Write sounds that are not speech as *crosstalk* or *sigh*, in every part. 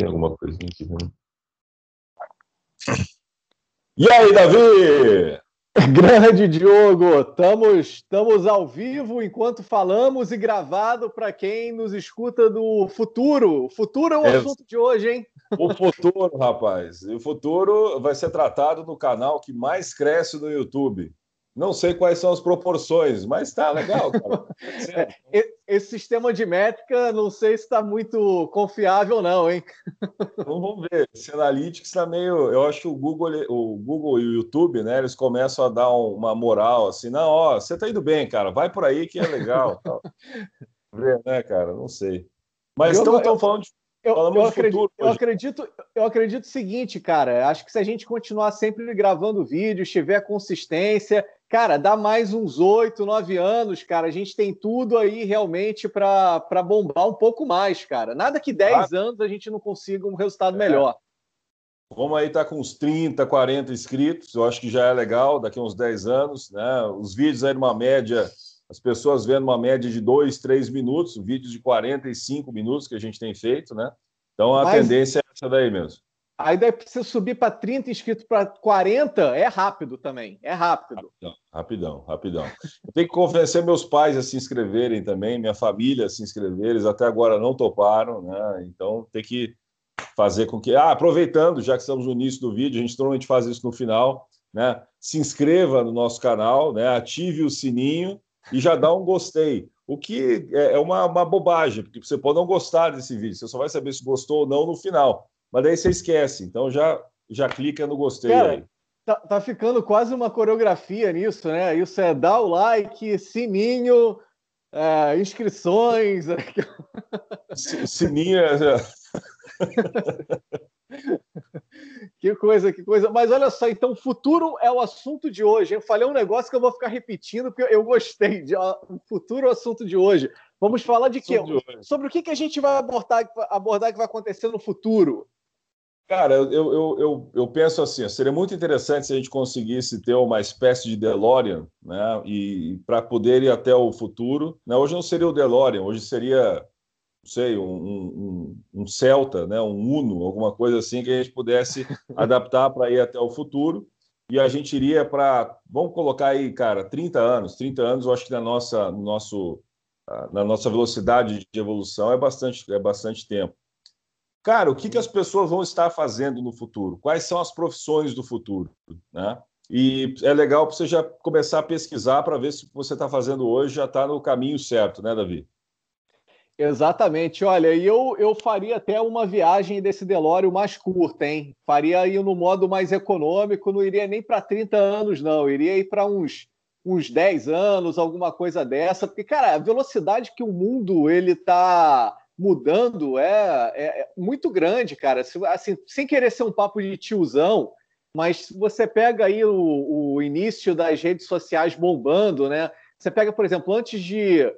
tem alguma coisinha aqui. Né? E aí, Davi? *laughs* Grande Diogo, estamos, estamos ao vivo enquanto falamos e gravado para quem nos escuta do futuro. O futuro é o é, assunto de hoje, hein? O futuro, rapaz. O futuro vai ser tratado no canal que mais cresce no YouTube. Não sei quais são as proporções, mas tá legal, cara. *laughs* É, esse sistema de métrica, não sei se está muito confiável, não, hein? *laughs* Então, vamos ver. Esse Analytics está meio. Eu acho que o Google, o Google e o YouTube, né? Eles começam a dar uma moral assim, não, ó, você tá indo bem, cara, vai por aí que é legal. *laughs* Ver, né, cara? Não sei. Mas estão falando de eu, eu, acredito, eu, acredito, eu acredito o seguinte, cara. Acho que se a gente continuar sempre gravando vídeos, tiver consistência, cara, dá mais uns oito, nove anos, cara. A gente tem tudo aí realmente para bombar um pouco mais, cara. Nada que dez ah. anos a gente não consiga um resultado é. melhor. Vamos aí estar tá com uns 30, 40 inscritos. Eu acho que já é legal daqui a uns 10 anos, né? Os vídeos aí numa média as pessoas vendo uma média de dois, três minutos, vídeos de 45 minutos que a gente tem feito, né? Então a Mas, tendência é essa daí mesmo. Aí daí você subir para 30 inscritos para 40 é rápido também. É rápido. Rapidão, rapidão, rapidão. Eu tenho que convencer meus pais a se inscreverem também, minha família a se inscrever. Eles até agora não toparam, né? Então tem que fazer com que. Ah, aproveitando, já que estamos no início do vídeo, a gente normalmente faz isso no final, né? Se inscreva no nosso canal, né? Ative o sininho e já dá um gostei. O que é, é uma, uma bobagem, porque você pode não gostar desse vídeo, você só vai saber se gostou ou não no final. Mas daí você esquece, então já, já clica no gostei Cara, aí. Tá, tá ficando quase uma coreografia nisso, né? Isso é dar o like, sininho, é, inscrições. Sininho. É, *laughs* que coisa, que coisa. Mas olha só, então, futuro é o assunto de hoje. Eu falei um negócio que eu vou ficar repetindo, porque eu gostei. De, o futuro é o assunto de hoje. Vamos falar de quê? Sobre o que, que a gente vai abordar, abordar que vai acontecer no futuro. Cara, eu, eu, eu, eu penso assim, seria muito interessante se a gente conseguisse ter uma espécie de DeLorean, né? E para poder ir até o futuro. Né? Hoje não seria o DeLorean, hoje seria não sei, um, um, um, Celta, né, um Uno, alguma coisa assim que a gente pudesse *laughs* adaptar para ir até o futuro. E a gente iria para, vamos colocar aí, cara, 30 anos. 30 anos, eu acho que na nossa, no nosso, na nossa velocidade de evolução é bastante, é bastante tempo. Cara, o que, que as pessoas vão estar fazendo no futuro? Quais são as profissões do futuro? Né? E é legal para você já começar a pesquisar para ver se o que você está fazendo hoje já está no caminho certo, né, Davi? Exatamente. Olha, e eu, eu faria até uma viagem desse DeLorean mais curta, hein? Faria aí no modo mais econômico, não iria nem para 30 anos, não. Iria ir para uns, uns 10 anos, alguma coisa dessa. Porque, cara, a velocidade que o mundo ele está mudando é, é, é, muito grande, cara. Assim, sem querer ser um papo de tiozão, mas você pega aí o, o início das redes sociais bombando, né? Você pega, por exemplo, antes de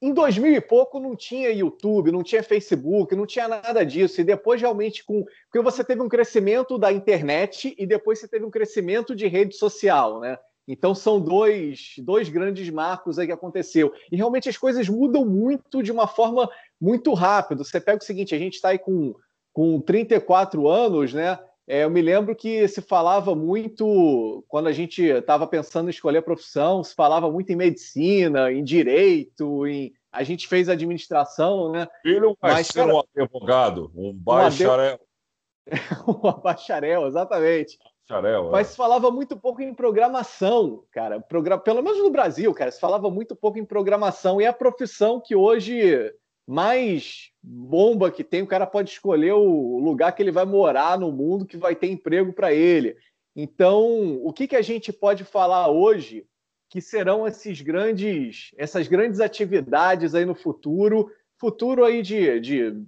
em 2000 e pouco não tinha YouTube, não tinha Facebook, não tinha nada disso. E depois realmente com porque você teve um crescimento da internet e depois você teve um crescimento de rede social, né? Então são dois, dois grandes marcos aí que aconteceu. E realmente as coisas mudam muito de uma forma muito rápida. Você pega o seguinte, a gente está aí com, com 34 anos, né? É, eu me lembro que se falava muito, quando a gente estava pensando em escolher a profissão, se falava muito em medicina, em direito, em... a gente fez administração, né? Filho vai Mas, ser cara, um advogado, um bacharel. *laughs* Um, bacharel, exatamente. É. Mas se falava muito pouco em programação, cara. Progra... Pelo menos no Brasil, cara, se falava muito pouco em programação. E é a profissão que hoje mais bomba que tem, o cara pode escolher o lugar que ele vai morar no mundo que vai ter emprego para ele. Então, o que, que a gente pode falar hoje que serão esses grandes, essas grandes atividades aí no futuro, futuro aí de, de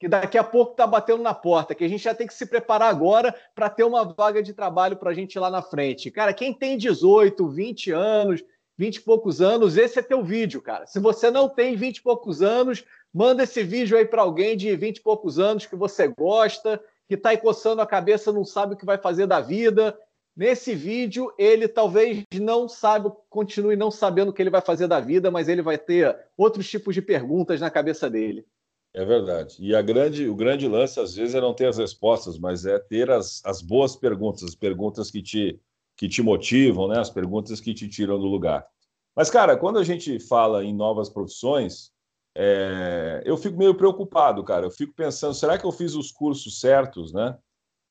que daqui a pouco está batendo na porta, que a gente já tem que se preparar agora para ter uma vaga de trabalho para a gente lá na frente. Cara, quem tem 18, 20 anos, 20 e poucos anos, esse é teu vídeo, cara. Se você não tem 20 e poucos anos, manda esse vídeo aí para alguém de 20 e poucos anos que você gosta, que está aí coçando a cabeça, não sabe o que vai fazer da vida. Nesse vídeo, ele talvez não saiba, continue não sabendo o que ele vai fazer da vida, mas ele vai ter outros tipos de perguntas na cabeça dele. É verdade. E a grande, o grande lance, às vezes, é não ter as respostas, mas é ter as, as boas perguntas, as perguntas que te, que te motivam, né? as perguntas que te tiram do lugar. Mas, cara, quando a gente fala em novas profissões, é, eu fico meio preocupado, cara. Eu fico pensando, será que eu fiz os cursos certos, né?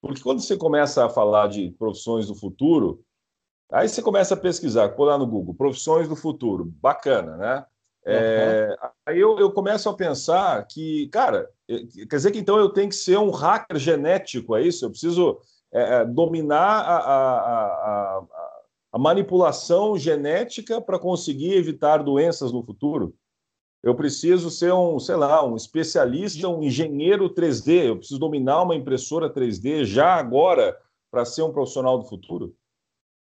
Porque quando você começa a falar de profissões do futuro, aí você começa a pesquisar, pôr lá no Google, profissões do futuro, bacana, né? É, uhum. Aí eu, eu, começo a pensar que, cara, quer dizer que então eu tenho que ser um hacker genético, é isso? Eu preciso é, é dominar a, a, a, a, manipulação genética para conseguir evitar doenças no futuro? Eu preciso ser um, sei lá, um especialista, um engenheiro 3D, eu preciso dominar uma impressora 3D já agora para ser um profissional do futuro?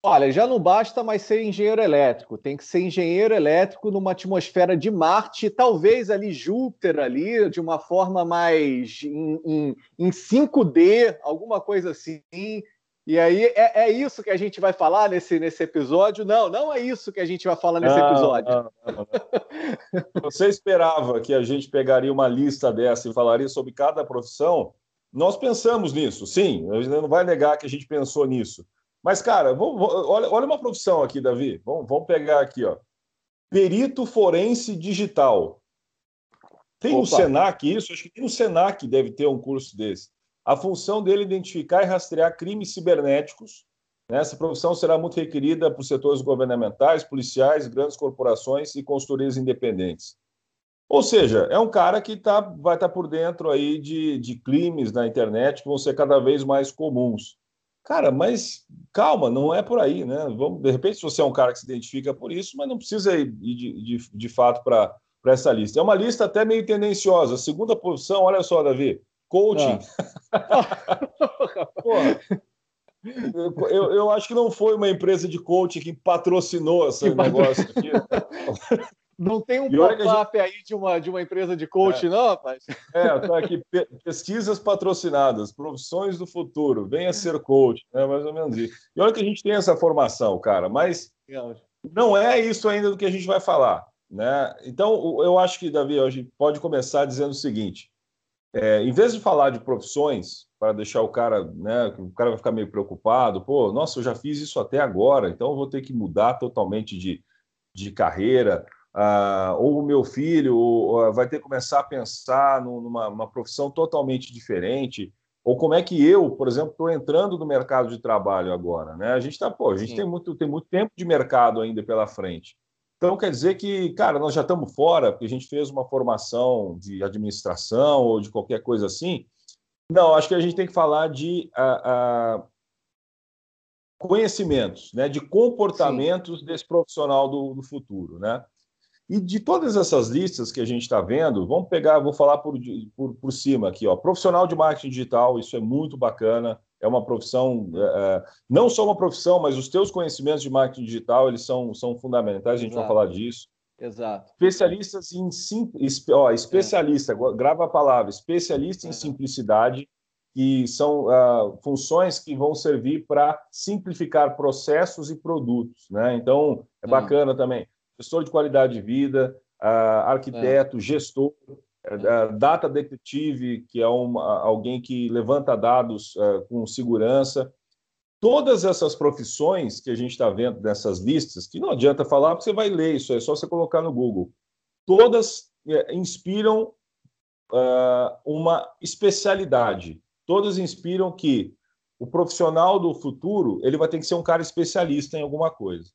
Olha, já não basta mais ser engenheiro elétrico, tem que ser engenheiro elétrico numa atmosfera de Marte, talvez ali Júpiter ali, de uma forma mais em, em, em 5D, alguma coisa assim. E aí é, é, isso que a gente vai falar nesse, nesse episódio? Não, não é isso que a gente vai falar nesse episódio. Não, não, não. Você esperava que a gente pegaria uma lista dessa e falaria sobre cada profissão? Nós pensamos nisso, sim. A gente não vai negar que a gente pensou nisso. Mas, cara, vamos, olha, olha uma profissão aqui, Davi. Vamos, vamos pegar aqui, ó. Perito forense digital. Tem Opa. no Senac isso? Acho que tem no Senac deve ter um curso desse. A função dele é identificar e rastrear crimes cibernéticos. Né? Essa profissão será muito requerida por setores governamentais, policiais, grandes corporações e consultorias independentes. Ou seja, é um cara que tá, vai estar tá por dentro aí de, de crimes na internet que vão ser cada vez mais comuns. Cara, mas calma, não é por aí, né? Vamos, de repente, se você é um cara que se identifica por isso, mas não precisa ir de, de, de fato para essa lista. É uma lista até meio tendenciosa. Segunda posição, olha só, Davi, coaching. Ah. *laughs* eu, eu, acho que não foi uma empresa de coaching que patrocinou esse negócio aqui. *laughs* Não tem um pop-up gente... aí de uma, de uma empresa de coach, é. não, rapaz? É, tá aqui, pesquisas patrocinadas, profissões do futuro, venha ser coach, né? mais ou menos isso. E olha que a gente tem essa formação, cara, mas não é isso ainda do que a gente vai falar. Né? Então, eu acho que, Davi, a gente pode começar dizendo o seguinte: é, em vez de falar de profissões, para deixar o cara, né, o cara vai ficar meio preocupado, pô, nossa, eu já fiz isso até agora, então eu vou ter que mudar totalmente de, de carreira ah, ou o meu filho ou, vai ter que começar a pensar numa profissão totalmente diferente, ou como é que eu, por exemplo, estou entrando no mercado de trabalho agora, né? A gente tá, pô, a gente tem muito, tem muito tempo de mercado ainda pela frente. Então quer dizer que, cara, nós já estamos fora porque a gente fez uma formação de administração ou de qualquer coisa assim. Não, acho que a gente tem que falar de a, a conhecimentos, né, de comportamentos Sim. desse profissional do, do futuro, né? E de todas essas listas que a gente está vendo, vamos pegar, vou falar por, por, por cima aqui, ó. Profissional de marketing digital, isso é muito bacana. É uma profissão, é, é não só uma profissão, mas os teus conhecimentos de marketing digital, eles são, são fundamentais, a gente Exato. vai falar disso. Exato. Especialistas em sim, ó, especialista, é. grava a palavra, especialista é. em simplicidade, que são uh, funções que vão servir para simplificar processos e produtos, né? Então é bacana também gestor de qualidade de vida, uh, arquiteto, é. gestor, uh, data detective, que é uma, alguém que levanta dados uh, com segurança. Todas essas profissões que a gente está vendo nessas listas, que não adianta falar, porque você vai ler isso, é só você colocar no Google. Todas é, inspiram uma especialidade. Todas inspiram que o profissional do futuro ele vai ter que ser um cara especialista em alguma coisa.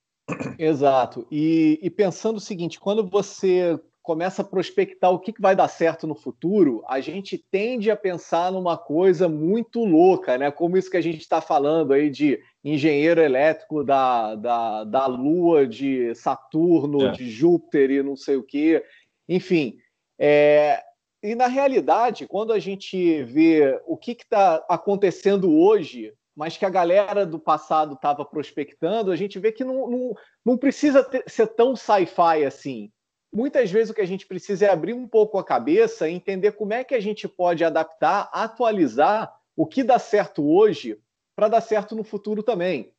Exato. E, e, pensando o seguinte, quando você começa a prospectar o que, que vai dar certo no futuro, a gente tende a pensar numa coisa muito louca, né? Como isso que a gente está falando aí de engenheiro elétrico da, da, da Lua, de Saturno, é. de Júpiter e não sei o quê. Enfim, é, e na realidade, quando a gente vê o que está acontecendo hoje, mas que a galera do passado estava prospectando, a gente vê que não, não, não precisa ter, ser tão sci-fi assim. Muitas vezes o que a gente precisa é abrir um pouco a cabeça e entender como é que a gente pode adaptar, atualizar o que dá certo hoje para dar certo no futuro também.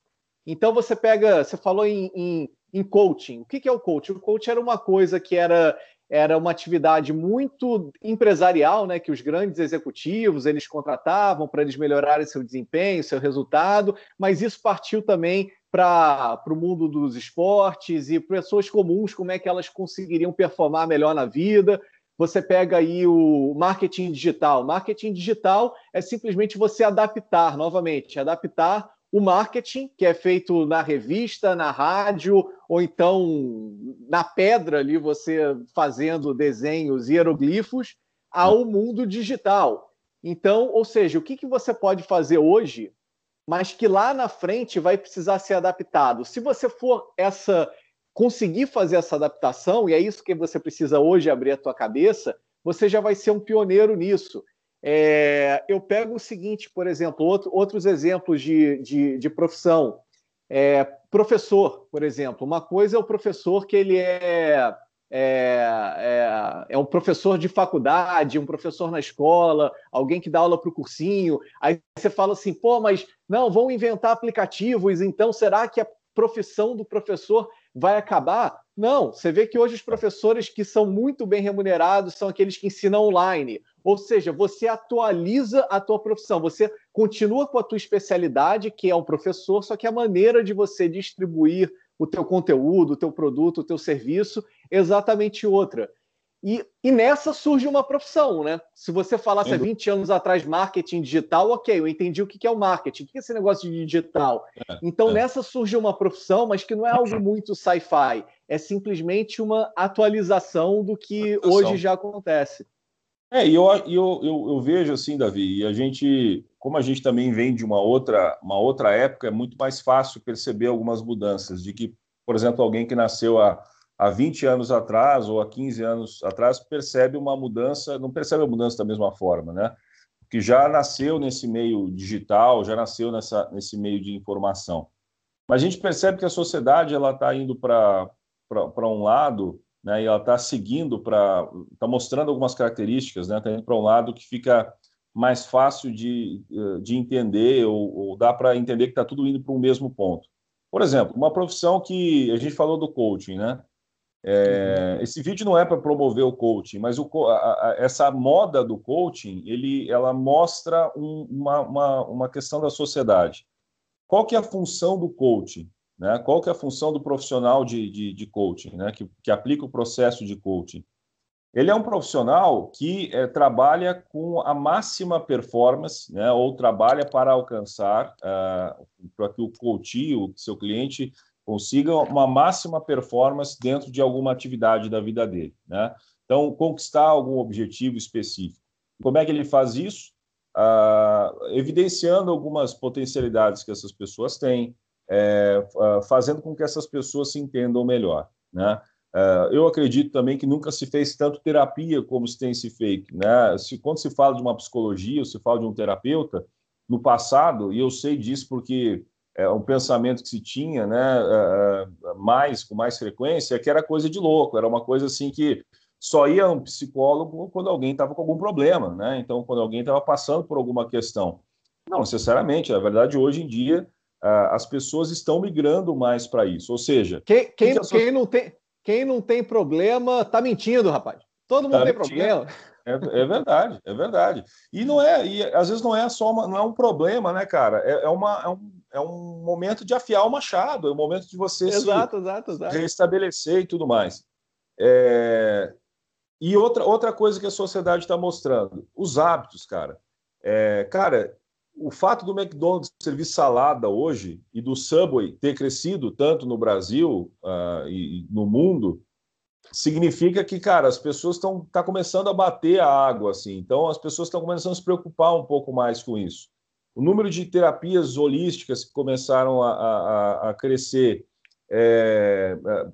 Então você pega, você falou em, em, em coaching. O que, que é o coaching? O coaching era uma coisa que era era uma atividade muito empresarial, né, que os grandes executivos eles contratavam para eles melhorarem seu desempenho, seu resultado, mas isso partiu também para o mundo dos esportes e pessoas comuns, como é que elas conseguiriam performar melhor na vida. Você pega aí o marketing digital. Marketing digital é simplesmente você adaptar, novamente, adaptar o marketing, que é feito na revista, na rádio, ou então na pedra ali, você fazendo desenhos hieroglifos, ao mundo digital. Então, ou seja, o que, que você pode fazer hoje, mas que lá na frente vai precisar ser adaptado? Se você for essa conseguir fazer essa adaptação, e é isso que você precisa hoje abrir a tua cabeça, você já vai ser um pioneiro nisso. É, eu pego o seguinte, por exemplo, outro, outros exemplos de, de, de profissão. É, professor, por exemplo. Uma coisa é o professor que ele é, é, é, é, um professor de faculdade, um professor na escola, alguém que dá aula para o cursinho. Aí você fala assim, pô, mas não, vão inventar aplicativos, então será que a profissão do professor vai acabar? Não, você vê que hoje os professores que são muito bem remunerados são aqueles que ensinam online. Ou seja, você atualiza a tua profissão, você continua com a tua especialidade, que é um professor, só que a maneira de você distribuir o teu conteúdo, o teu produto, o teu serviço é exatamente outra. E, e, nessa surge uma profissão, né? Se você falasse há 20 anos atrás marketing digital, ok, eu entendi o que é o marketing, o que é esse negócio de digital. É, então, é. nessa surge uma profissão, mas que não é algo muito sci-fi, é simplesmente uma atualização do que hoje já acontece. É, e eu, eu, eu, eu, vejo assim, Davi, e a gente, como a gente também vem de uma outra, uma outra época, é muito mais fácil perceber algumas mudanças, de que, por exemplo, alguém que nasceu há, há 20 anos atrás ou há 15 anos atrás percebe uma mudança, não percebe a mudança da mesma forma, né? Que já nasceu nesse meio digital, já nasceu nessa, nesse meio de informação. Mas a gente percebe que a sociedade ela está indo para um lado né, e ela está seguindo para, está mostrando algumas características, né, está indo para um lado que fica mais fácil de, eh, de entender ou, ou dá para entender que está tudo indo para o mesmo ponto. Por exemplo, uma profissão que a gente falou do coaching, né? É, uhum. Esse vídeo não é para promover o coaching, mas o, a, a, essa moda do coaching, ele, ela mostra um, uma, uma, uma questão da sociedade. Qual que é a função do coaching? Né? Qual que é a função do profissional de, de, de coaching, né? que, que aplica o processo de coaching? Ele é um profissional que é, trabalha com a máxima performance, né, ou trabalha para alcançar, uh, para que o coach, o seu cliente, consiga uma máxima performance dentro de alguma atividade da vida dele. Né? Então, conquistar algum objetivo específico. Como é que ele faz isso? Uh, evidenciando algumas potencialidades que essas pessoas têm, é, fazendo com que essas pessoas se entendam melhor. Né? É, eu acredito também que nunca se fez tanto terapia como se tem se feito. Né? Se, quando se fala de uma psicologia, se fala de um terapeuta, no passado, e eu sei disso porque é um pensamento que se tinha né, é, é, mais, com mais frequência, é que era coisa de louco, era uma coisa assim que só ia um psicólogo quando alguém estava com algum problema, né? Então, quando alguém estava passando por alguma questão. Não necessariamente, na verdade, hoje em dia, as pessoas estão migrando mais para isso. Ou seja, quem, quem, que quem, não tem, quem não tem problema está mentindo, rapaz. Todo mundo tá tem mentindo. problema. É, é, verdade, é verdade. E não é, e às vezes não é só uma, não é um problema, né, cara? É, é, uma, é, um, é um momento de afiar o machado, é um momento de você exato, se exato, exato. restabelecer e tudo mais. É... E outra, outra coisa que a sociedade está mostrando, os hábitos, cara. É, cara, o fato do McDonald's servir salada hoje e do Subway ter crescido tanto no Brasil uh, e, no mundo significa que, cara, as pessoas estão tá começando a bater a água, assim. Então, as pessoas estão começando a se preocupar um pouco mais com isso. O número de terapias holísticas que começaram a, a, a crescer, é, é,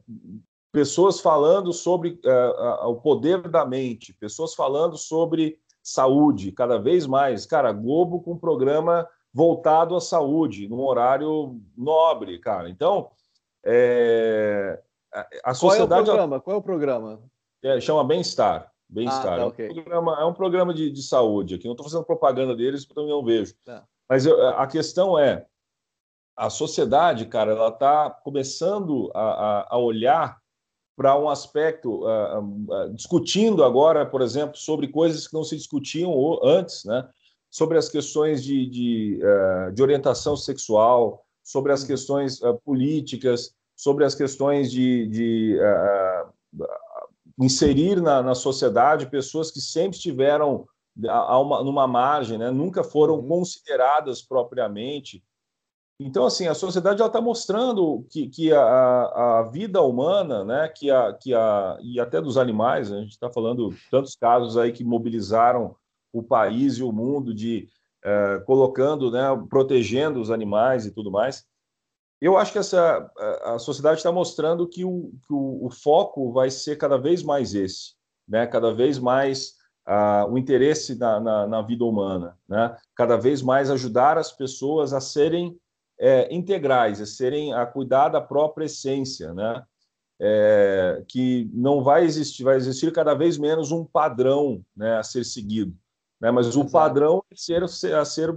pessoas falando sobre é, o poder da mente, pessoas falando sobre saúde, cada vez mais. Cara, Globo com um programa voltado à saúde, num horário nobre, cara. Então, é... a sociedade. Qual é o programa? Qual é o programa? É, chama Bem-Estar. Bem-Estar. Ah, tá, okay. é, um programa, é um programa de, de saúde aqui. Não estou fazendo propaganda deles, porque eu não vejo. Tá. Mas eu, a questão é: a sociedade, cara, ela está começando a, a, a olhar para um aspecto, uh, uh, discutindo agora, por exemplo, sobre coisas que não se discutiam antes, né? sobre as questões de, de, uh, de orientação sexual, sobre as uhum. questões políticas, sobre as questões de, de inserir na, na, sociedade pessoas que sempre estiveram a, uma, numa margem, né? nunca foram uhum. consideradas propriamente então, assim, a sociedade está mostrando que, que a, a, vida humana, né, que a, que a, e até dos animais, né, a gente está falando tantos casos aí que mobilizaram o país e o mundo de é, colocando, né, protegendo os animais e tudo mais. Eu acho que essa a sociedade está mostrando que, o, que o, o, foco vai ser cada vez mais esse, né, cada vez mais o interesse na, na, na vida humana, né, cada vez mais ajudar as pessoas a serem é, integrais, a serem a cuidar da própria essência, né? É, que não vai existir, vai existir cada vez menos um padrão né, a ser seguido, né? Mas o Exato. padrão é ser a ser a, ser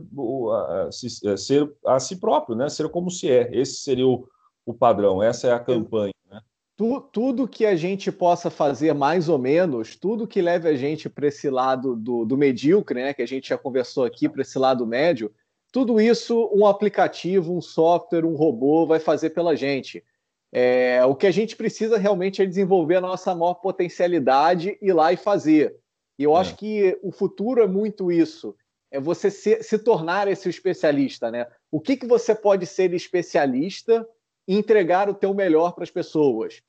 a, ser a si próprio, né? Ser como se é. Esse seria o, o padrão. Essa é a campanha. Né? Tu, tudo que a gente possa fazer mais ou menos, tudo que leve a gente para esse lado do, do medíocre, né? Que a gente já conversou aqui para esse lado médio tudo isso um aplicativo, um software, um robô vai fazer pela gente. É, o que a gente precisa realmente é desenvolver a nossa maior potencialidade, ir lá e fazer. E eu é. acho que o futuro é muito isso. É você se, se tornar esse especialista, né? O que, que você pode ser especialista e entregar o teu melhor para as pessoas?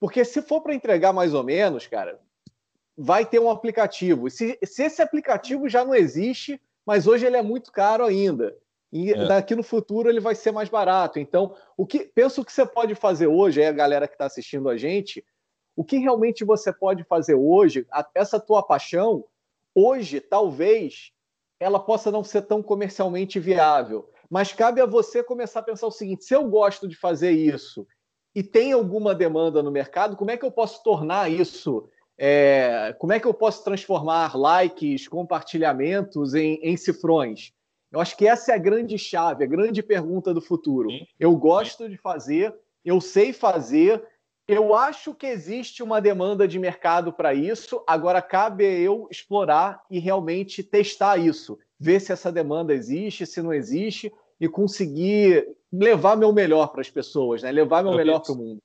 Porque se for para entregar mais ou menos, cara, vai ter um aplicativo. Se, se esse aplicativo já não existe, mas hoje ele é muito caro ainda. E é. daqui no futuro ele vai ser mais barato. Então, o que penso que você pode fazer hoje, aí a galera que está assistindo a gente, o que realmente você pode fazer hoje, essa tua paixão, hoje, talvez, ela possa não ser tão comercialmente viável. Mas cabe a você começar a pensar o seguinte: se eu gosto de fazer isso e tem alguma demanda no mercado, como é que eu posso tornar isso é, como é que eu posso transformar likes, compartilhamentos em, em cifrões? Eu acho que essa é a grande chave, a grande pergunta do futuro. Eu gosto de fazer, eu sei fazer, eu acho que existe uma demanda de mercado para isso, agora cabe eu explorar e realmente testar isso, ver se essa demanda existe, se não existe, e conseguir levar meu melhor para as pessoas, né? levar meu melhor para o mundo.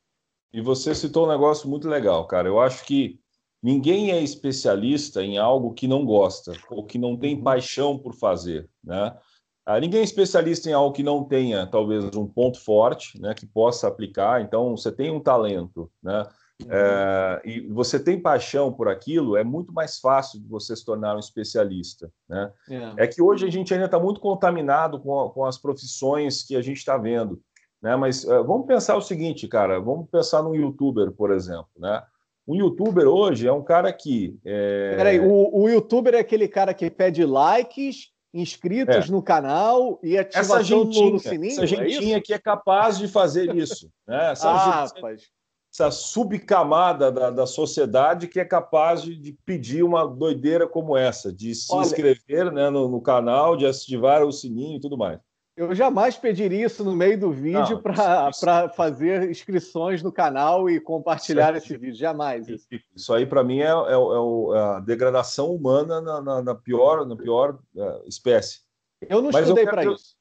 E você citou um negócio muito legal, cara. Eu acho que Ninguém é especialista em algo que não gosta ou que não tem uhum. paixão por fazer, né? Ah, ninguém é especialista em algo que não tenha talvez um ponto forte, né, que possa aplicar. Então, você tem um talento, né? Uhum. É, e você tem paixão por aquilo, é muito mais fácil de você se tornar um especialista. Né? É, é que hoje a gente ainda está muito contaminado com, com, as profissões que a gente está vendo. Né? Mas uh, vamos pensar o seguinte, cara, vamos pensar num youtuber, por exemplo. Né? Um youtuber hoje é um cara que. É... Peraí, o, o youtuber é aquele cara que pede likes, inscritos é. no canal e ativação essa gentinha, no sininho? Essa é gentinha é que é capaz de fazer isso. Né? Essa, ah, gente, essa subcamada da, da sociedade que é capaz de, de, pedir uma doideira como essa, de se Olha, inscrever né, no, no canal, de ativar o sininho e tudo mais. Eu jamais pediria isso no meio do vídeo para fazer inscrições no canal e compartilhar esse vídeo. Jamais. Isso, isso aí, para mim, é, é, é, a degradação humana na, na, na pior, na pior uh, espécie. Eu não mas estudei para isso.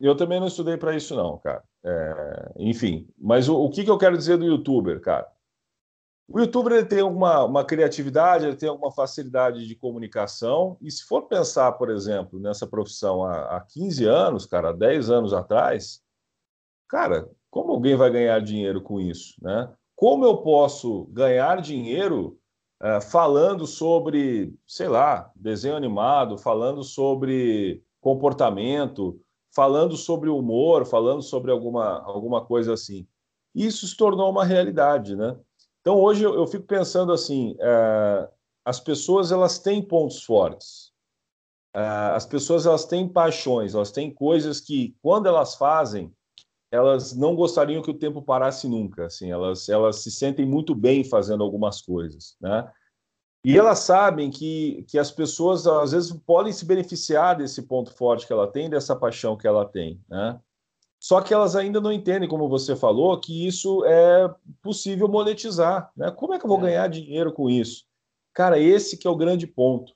Eu também não estudei para isso, não, cara. É, enfim, mas o, o que, que eu quero dizer do youtuber, cara? O youtuber ele tem uma, uma criatividade, ele tem alguma facilidade de comunicação, e se for pensar, por exemplo, nessa profissão há, há 15 anos, cara, há 10 anos atrás, cara, como alguém vai ganhar dinheiro com isso, né? Como eu posso ganhar dinheiro uh, falando sobre, sei lá, desenho animado, falando sobre comportamento, falando sobre humor, falando sobre alguma, alguma coisa assim? Isso se tornou uma realidade, né? Então, hoje eu, eu fico pensando assim: é, as pessoas elas têm pontos fortes, é, as pessoas elas têm paixões, elas têm coisas que, quando elas fazem, elas não gostariam que o tempo parasse nunca. Assim, elas, elas se sentem muito bem fazendo algumas coisas, né? E elas sabem que, que as pessoas, às vezes, podem se beneficiar desse ponto forte que ela tem, dessa paixão que ela tem, né? Só que elas ainda não entendem, como você falou, que isso é possível monetizar. Né? Como é que eu vou é. ganhar dinheiro com isso? Cara, esse que é o grande ponto.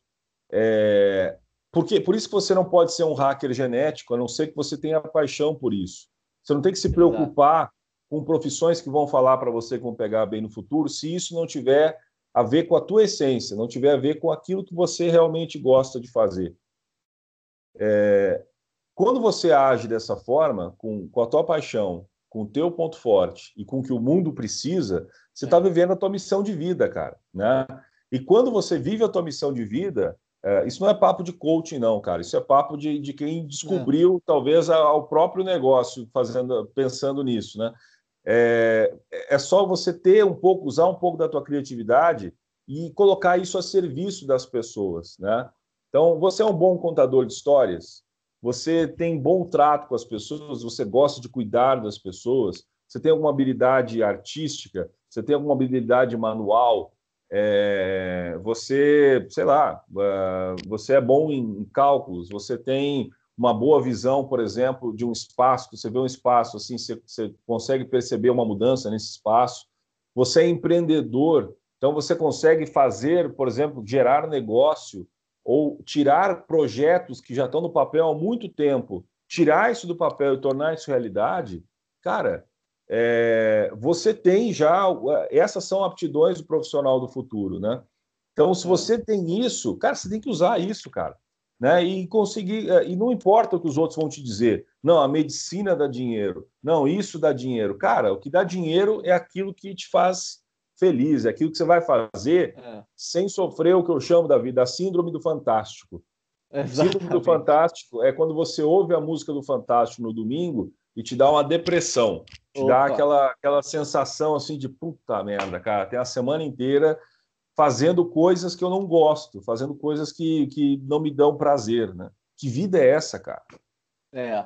É... Porque, por isso que você não pode ser um hacker genético, a não ser que você tenha paixão por isso. Você não tem que se preocupar Exato. com profissões que vão falar para você como pegar bem no futuro, se isso não tiver a ver com a tua essência, não tiver a ver com aquilo que você realmente gosta de fazer. É, quando você age dessa forma, com, com a tua paixão, com o teu ponto forte e com o que o mundo precisa, você está vivendo a tua missão de vida, cara. Né? E quando você vive a tua missão de vida, é, isso não é papo de coaching, não, cara. Isso é papo de, de quem descobriu, é. talvez, ao próprio negócio, fazendo, pensando nisso, né? É, é só você ter um pouco, usar um pouco da tua criatividade e colocar isso a serviço das pessoas, né? Então, você é um bom contador de histórias, você tem bom trato com as pessoas, você gosta de cuidar das pessoas, você tem alguma habilidade artística, você tem alguma habilidade manual, é, você, sei lá, uh, você é bom em, cálculos, você tem uma boa visão, por exemplo, de um espaço, você vê um espaço assim, você, você consegue perceber uma mudança nesse espaço, você é empreendedor, então você consegue fazer, por exemplo, gerar negócio ou tirar projetos que já estão no papel há muito tempo, tirar isso do papel e tornar isso realidade, cara, é, você tem já essas são aptidões do profissional do futuro, né? Então, se você tem isso, cara, você tem que usar isso, cara, né? E conseguir é, e não importa o que os outros vão te dizer, não, a medicina dá dinheiro, não, isso dá dinheiro, cara, o que dá dinheiro é aquilo que te faz feliz, é aquilo que você vai fazer é. sem sofrer o que eu chamo da vida, a síndrome do fantástico. Exatamente. Síndrome do fantástico é quando você ouve a música do fantástico no domingo e te dá uma depressão, te Opa. dá aquela, aquela sensação assim de puta merda, cara, tem a semana inteira fazendo coisas que eu não gosto, fazendo coisas que, que não me dão prazer, né? Que vida é essa, cara? É,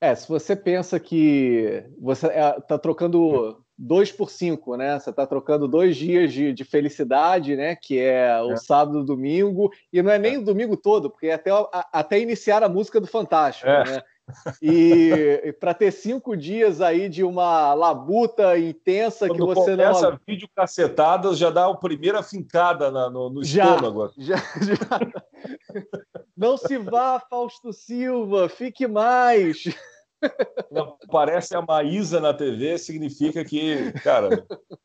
é se você pensa que você está é, trocando dois por cinco, né? Você está trocando dois dias de, de, felicidade, né? Que é o é. sábado e domingo, e não é nem é. o domingo todo, porque é até, a, até iniciar a música do Fantástico, é. né? E, para ter cinco dias aí de uma labuta intensa Quando que você não. Essa vídeo cacetadas já dá a primeira fincada na, no, no já, estômago. Já, já. Não se vá, Fausto Silva, fique mais. Aparece a Maísa na TV, significa que, cara,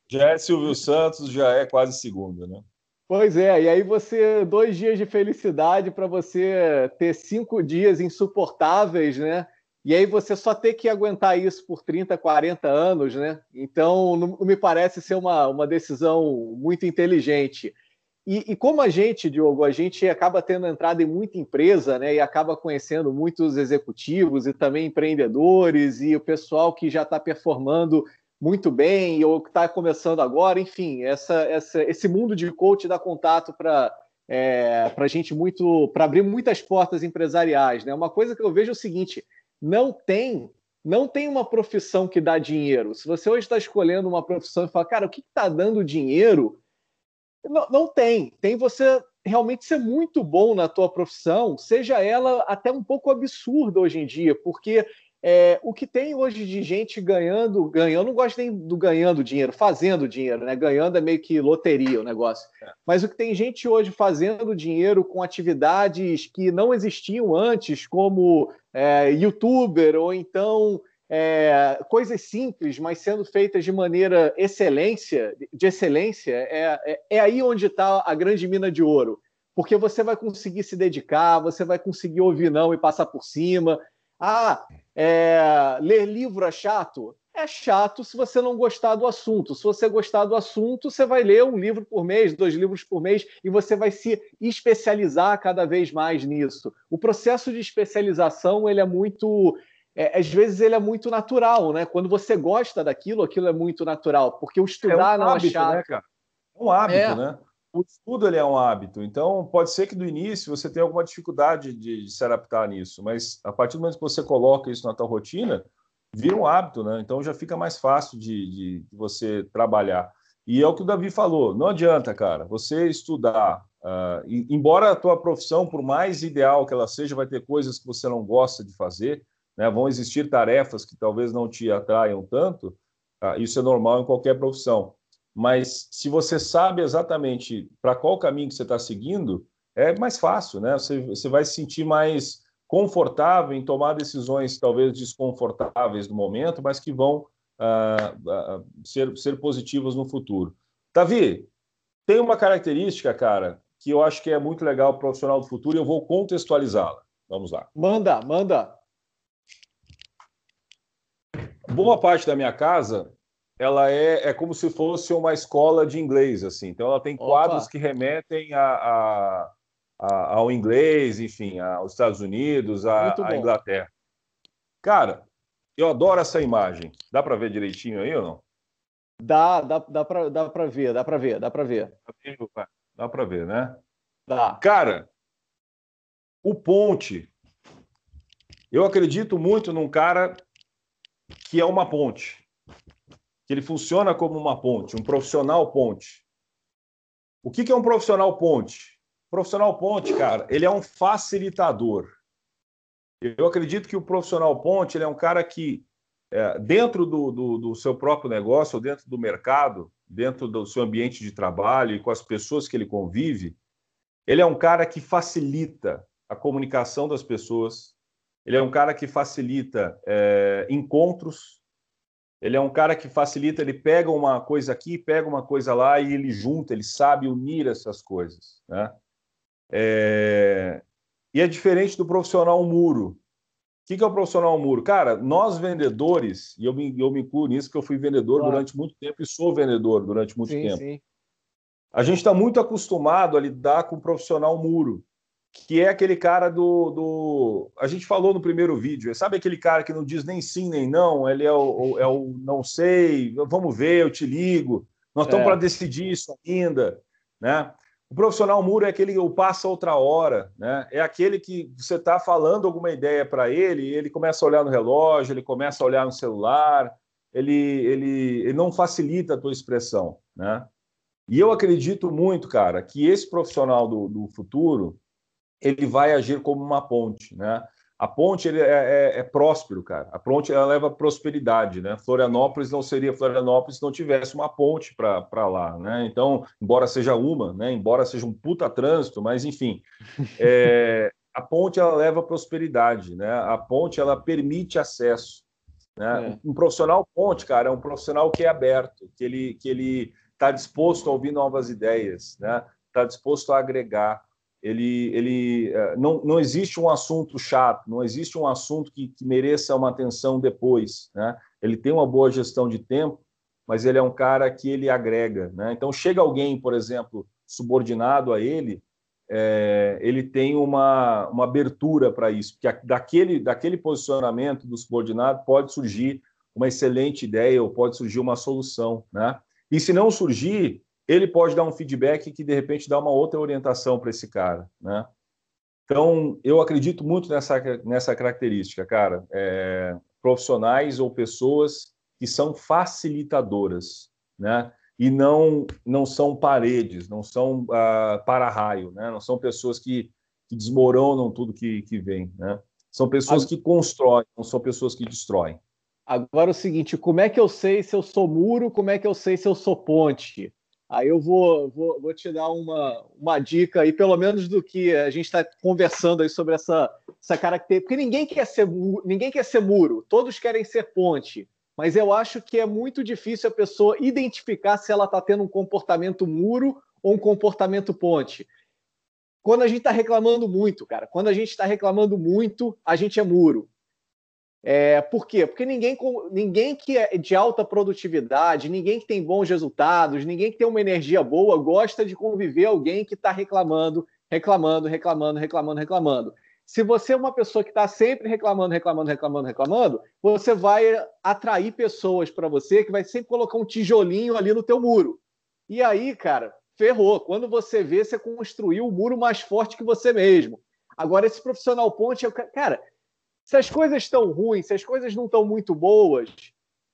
já é Silvio Santos, já é quase segunda, né? Pois é, e aí você, dois dias de felicidade para você ter cinco dias insuportáveis, né? E aí você só ter que aguentar isso por 30, 40 anos, né? Então, não, me parece ser uma, uma decisão muito inteligente. E, e, como a gente, Diogo, a gente acaba tendo entrada em muita empresa, né? E acaba conhecendo muitos executivos e também empreendedores e o pessoal que já está performando muito bem ou que está começando agora, enfim, essa, essa, esse mundo de coach dá contato para é, para gente muito para abrir muitas portas empresariais, né? Uma coisa que eu vejo é o seguinte: não tem não tem uma profissão que dá dinheiro. Se você hoje está escolhendo uma profissão e fala, cara, o que está dando dinheiro? Não, não tem. Tem você realmente ser muito bom na tua profissão, seja ela até um pouco absurda hoje em dia, porque é, o que tem hoje de gente ganhando, ganhando, eu não gosto nem do ganhando dinheiro, fazendo dinheiro, né? Ganhando é meio que loteria o negócio. É. Mas o que tem gente hoje fazendo dinheiro com atividades que não existiam antes, como é, youtuber, ou então é, coisas simples, mas sendo feitas de maneira excelência, de excelência, é, é, é aí onde está a grande mina de ouro. Porque você vai conseguir se dedicar, você vai conseguir ouvir não e passar por cima. Ah, é, ler livro é chato? É chato se você não gostar do assunto. Se você gostar do assunto, você vai ler um livro por mês, dois livros por mês, e você vai se especializar cada vez mais nisso. O processo de especialização ele é muito é, às vezes ele é muito natural, né? Quando você gosta daquilo, aquilo é muito natural, porque o estudar é um não é hábito, é chato. Né, cara? É um hábito, é. né? O estudo ele é um hábito, então pode ser que do início você tenha alguma dificuldade de, de se adaptar nisso, mas a partir do momento que você coloca isso na tua rotina, vira um hábito, né? Então já fica mais fácil de, de, de você trabalhar. E é o que o Davi falou, não adianta, cara, você estudar, uh, e, embora a tua profissão, por mais ideal que ela seja, vai ter coisas que você não gosta de fazer, né? vão existir tarefas que talvez não te atraiam tanto, tá? isso é normal em qualquer profissão. Mas se você sabe exatamente para qual caminho que você está seguindo, é mais fácil, né? Você, você vai se sentir mais confortável em tomar decisões talvez desconfortáveis no momento, mas que vão uh, uh, ser, ser positivas no futuro. Davi, tem uma característica, cara, que eu acho que é muito legal para o profissional do futuro e eu vou contextualizá-la. Vamos lá. Manda, manda. Boa parte da minha casa ela é, é como se fosse uma escola de inglês, assim. Então, ela tem quadros Opa. que remetem a, a, a, ao inglês, enfim, aos Estados Unidos, à Inglaterra. Cara, eu adoro essa imagem. Dá para ver direitinho aí ou não? Dá, dá, dá para dá para ver, dá para ver, dá para ver. Dá para ver, né? Dá. Cara, o Ponte, eu acredito muito num cara que é uma ponte que ele funciona como uma ponte, um profissional ponte. O que, é um profissional ponte? profissional ponte, cara, ele é um facilitador. Eu acredito que o profissional ponte ele é um cara que, é, dentro do, do, do, seu próprio negócio, ou dentro do mercado, dentro do seu ambiente de trabalho e com as pessoas que ele convive, ele é um cara que facilita a comunicação das pessoas, ele é um cara que facilita é, encontros, ele é um cara que facilita, ele pega uma coisa aqui, pega uma coisa lá e ele junta, ele sabe unir essas coisas. Né? É... E é diferente do profissional muro. O que é o profissional muro? Cara, nós vendedores, e eu me, eu me incluo nisso, que eu fui vendedor claro. durante muito tempo e sou vendedor durante muito sim, tempo. Sim. A gente está muito acostumado a lidar com o profissional muro que é aquele cara do, do. A gente falou no primeiro vídeo, sabe aquele cara que não diz nem sim nem não, ele é o, é o não sei, vamos ver, eu te ligo, nós estamos é. para decidir isso ainda. Né? O profissional muro é aquele que passa outra hora, né? é aquele que você está falando alguma ideia para ele, ele começa a olhar no relógio, ele começa a olhar no celular, ele, ele, ele não facilita a tua expressão. Né? E eu acredito muito, cara, que esse profissional do, do futuro ele vai agir como uma ponte, né? A ponte ele é, é, é, próspero, cara. A ponte ela leva prosperidade, né? Florianópolis não seria Florianópolis se não tivesse uma ponte para lá, né? Então, embora seja uma, né? Embora seja um puta trânsito, mas enfim, é, a ponte ela leva prosperidade, né? A ponte ela permite acesso, né? É. Um profissional ponte, cara, é um profissional que é aberto, que ele que ele está disposto a ouvir novas ideias, né? Está disposto a agregar ele, ele é, não, não existe um assunto chato, não existe um assunto que, que mereça uma atenção depois. Né? Ele tem uma boa gestão de tempo, mas ele é um cara que ele agrega. Né? Então, chega alguém, por exemplo, subordinado a ele, é, ele tem uma, uma abertura para isso, porque daquele, daquele posicionamento do subordinado pode surgir uma excelente ideia ou pode surgir uma solução. Né? E se não surgir, ele pode dar um feedback que de repente dá uma outra orientação para esse cara, né? Então, eu acredito muito nessa, nessa característica, cara. É, profissionais ou pessoas que são facilitadoras, né? E não não são paredes, não são uh, para-raio, né? Não são pessoas que, que desmoronam tudo que, que vem, né? São pessoas que constroem, não são pessoas que destroem. Agora o seguinte, como é que eu sei se eu sou muro, como é que eu sei se eu sou ponte? Aí eu vou, vou, vou te dar uma, uma dica aí, pelo menos do que a gente está conversando aí sobre essa, essa característica. Porque ninguém quer, ser, ninguém quer ser muro, todos querem ser ponte. Mas eu acho que é muito difícil a pessoa identificar se ela está tendo um comportamento muro ou um comportamento ponte. Quando a gente está reclamando muito, cara, quando a gente está reclamando muito, a gente é muro. É, por quê? Porque ninguém, ninguém que é de alta produtividade, ninguém que tem bons resultados, ninguém que tem uma energia boa gosta de conviver alguém que está reclamando, reclamando, reclamando, reclamando, reclamando. Se você é uma pessoa que está sempre reclamando, reclamando, reclamando, reclamando, você vai atrair pessoas para você que vai sempre colocar um tijolinho ali no teu muro. E aí, cara, ferrou. Quando você vê, você construiu o um muro mais forte que você mesmo. Agora, esse profissional ponte, cara, se as coisas estão ruins, se as coisas não estão muito boas,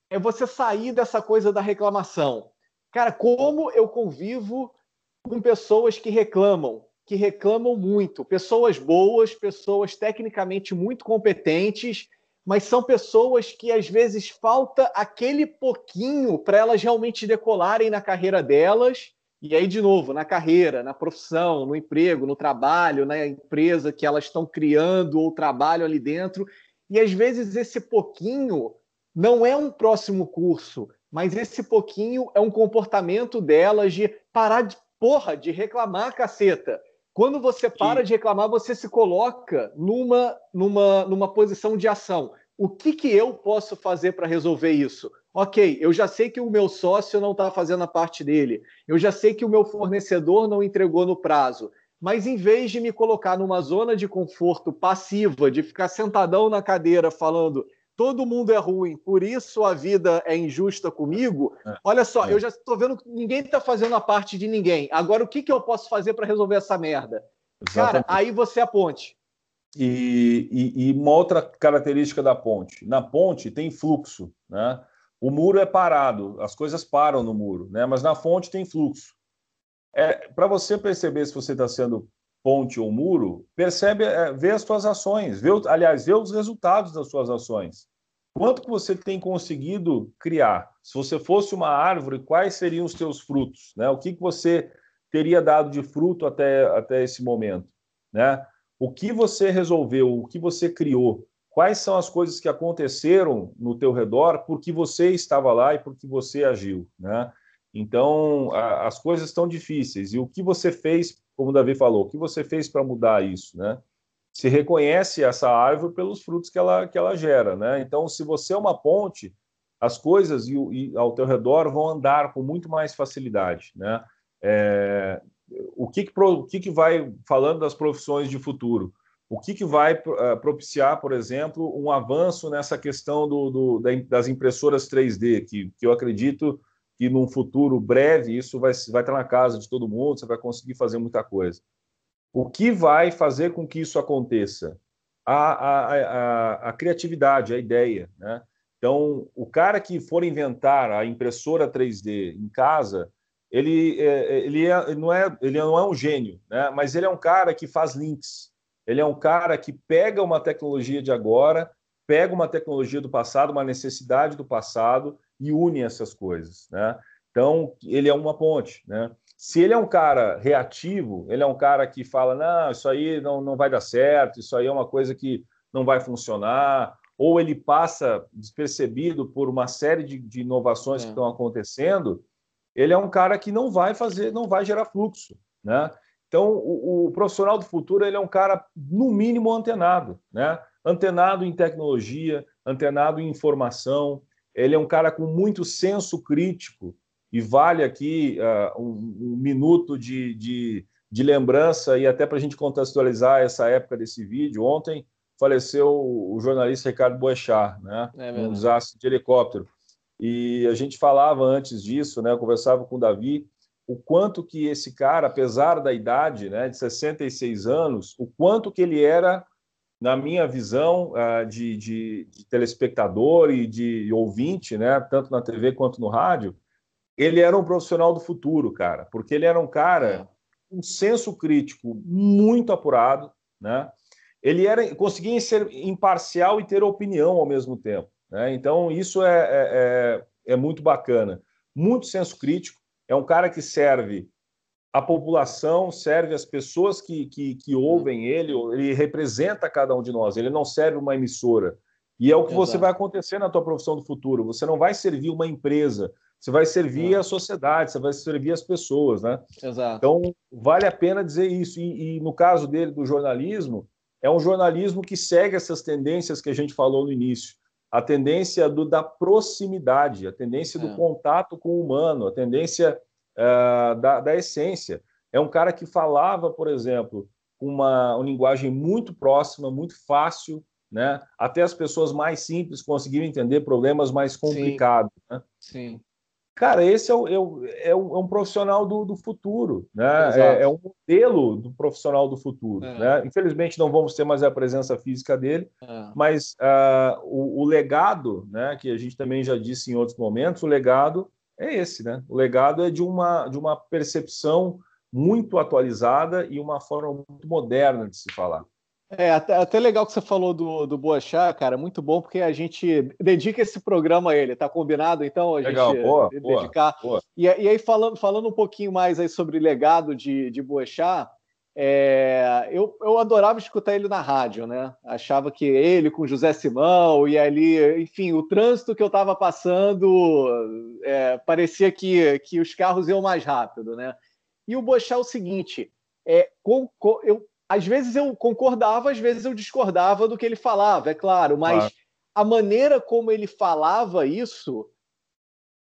é você sair dessa coisa da reclamação. Cara, como eu convivo com pessoas que reclamam, que reclamam muito, pessoas boas, pessoas tecnicamente muito competentes, mas são pessoas que às vezes falta aquele pouquinho para elas realmente decolarem na carreira delas. E aí, de novo, na carreira, na profissão, no emprego, no trabalho, na empresa que elas estão criando ou trabalham ali dentro. E às vezes esse pouquinho não é um próximo curso, mas esse pouquinho é um comportamento delas de parar de porra, de reclamar, caceta. Quando você para de reclamar, você se coloca numa, numa, numa posição de ação. O que, que eu posso fazer para resolver isso? Ok, eu já sei que o meu sócio não está fazendo a parte dele, eu já sei que o meu fornecedor não entregou no prazo, mas em vez de me colocar numa zona de conforto passiva, de ficar sentadão na cadeira falando todo mundo é ruim, por isso a vida é injusta comigo. É. Olha só, é. eu já estou vendo que ninguém está fazendo a parte de ninguém. Agora, o que, que eu posso fazer para resolver essa merda? Exatamente. Cara, aí você é a ponte. E, e, e, uma outra característica da ponte: na ponte tem fluxo, né? O muro é parado, as coisas param no muro, né? Mas na fonte tem fluxo. É, para você perceber se você está sendo ponte ou muro, percebe, é, vê as suas ações, vê, aliás, vê os resultados das suas ações. Quanto que você tem conseguido criar? Se você fosse uma árvore, quais seriam os seus frutos? Né? O que, que você teria dado de fruto até, até esse momento? Né? O que você resolveu? O que você criou? Quais são as coisas que aconteceram no teu redor porque você estava lá e porque você agiu? Né? Então, a, as coisas estão difíceis. E o que você fez, como o Davi falou, o que você fez para mudar isso? Né? se reconhece essa árvore pelos frutos que ela, que ela gera, né? Então, se você é uma ponte, as coisas e, e ao teu redor vão andar com muito mais facilidade, né? É, o que que, o que que vai falando das profissões de futuro? O que que vai uh, propiciar, por exemplo, um avanço nessa questão do, do, das impressoras 3D, que, que eu acredito que num futuro breve isso vai, vai estar na casa de todo mundo, você vai conseguir fazer muita coisa. O que vai fazer com que isso aconteça? A, a, a, a criatividade, a ideia. Né? Então, o cara que for inventar a impressora 3D em casa, ele, é, ele, é, não, é, ele não é um gênio, né? mas ele é um cara que faz links. Ele é um cara que pega uma tecnologia de agora, pega uma tecnologia do passado, uma necessidade do passado e une essas coisas. Né? Então, ele é uma ponte. Né? Se ele é um cara reativo, ele é um cara que fala: não, isso aí não, não vai dar certo, isso aí é uma coisa que não vai funcionar, ou ele passa despercebido por uma série de, de inovações é. que estão acontecendo, ele é um cara que não vai fazer, não vai gerar fluxo, né? Então, o, o, profissional do futuro ele é um cara, no mínimo, antenado, né? Antenado em tecnologia, antenado em informação. Ele é um cara com muito senso crítico e vale aqui uh, um, um, minuto de, de, de, lembrança e até para a gente contextualizar essa época desse vídeo. Ontem faleceu o jornalista Ricardo Boechat, né, é um desastre de helicóptero. E a gente falava antes disso, né, eu conversava com o Davi, o quanto que esse cara, apesar da idade, né, de 66 anos, o quanto que ele era, na minha visão uh, de, de, de telespectador e de ouvinte, né, tanto na TV quanto no rádio, ele era um profissional do futuro, cara, porque ele era um cara é. um senso crítico muito apurado, né? Ele era conseguia ser imparcial e ter opinião ao mesmo tempo, né? Então isso é, é, é, é muito bacana, muito senso crítico. É um cara que serve a população, serve as pessoas que, que, que ouvem ele, ele representa cada um de nós. Ele não serve uma emissora. E é o que Exato. você vai acontecer na tua profissão do futuro. Você não vai servir uma empresa, você vai servir a sociedade, você vai servir as pessoas, né? Exato. Então, vale a pena dizer isso. E, e, no caso dele, do jornalismo, é um jornalismo que segue essas tendências que a gente falou no início. A tendência do, da proximidade, a tendência é. do contato com o humano, a tendência uh, da, da essência. É um cara que falava, por exemplo, uma, uma linguagem muito próxima, muito fácil, né? Até as pessoas mais simples conseguiram entender problemas mais complicados. Sim. Né? Sim. Cara, esse é, o, é, o, é, um profissional do, do futuro, né? É, é, um modelo do profissional do futuro. É. Né? Infelizmente não vamos ter mais a presença física dele, é. mas uh, o, o, legado, né? Que a gente também já disse em outros momentos, o legado é esse, né? O legado é de uma de uma percepção muito atualizada e uma forma muito moderna de se falar. É até, até, legal que você falou do, do Boechat, cara, muito bom, porque a gente dedica esse programa a ele, tá combinado? Então, a legal, gente boa, dedicar. Boa, boa. E, e, aí, falando, falando um pouquinho mais aí sobre legado de, de Boechat, é, eu, eu adorava escutar ele na rádio, né? Achava que ele com José Simão e ali, enfim, o trânsito que eu estava passando é, parecia que, que os carros iam mais rápido, né? E o Boechat é o seguinte, é, com, com, eu, às vezes eu concordava, às vezes eu discordava do que ele falava, é claro, mas claro. a maneira como ele falava isso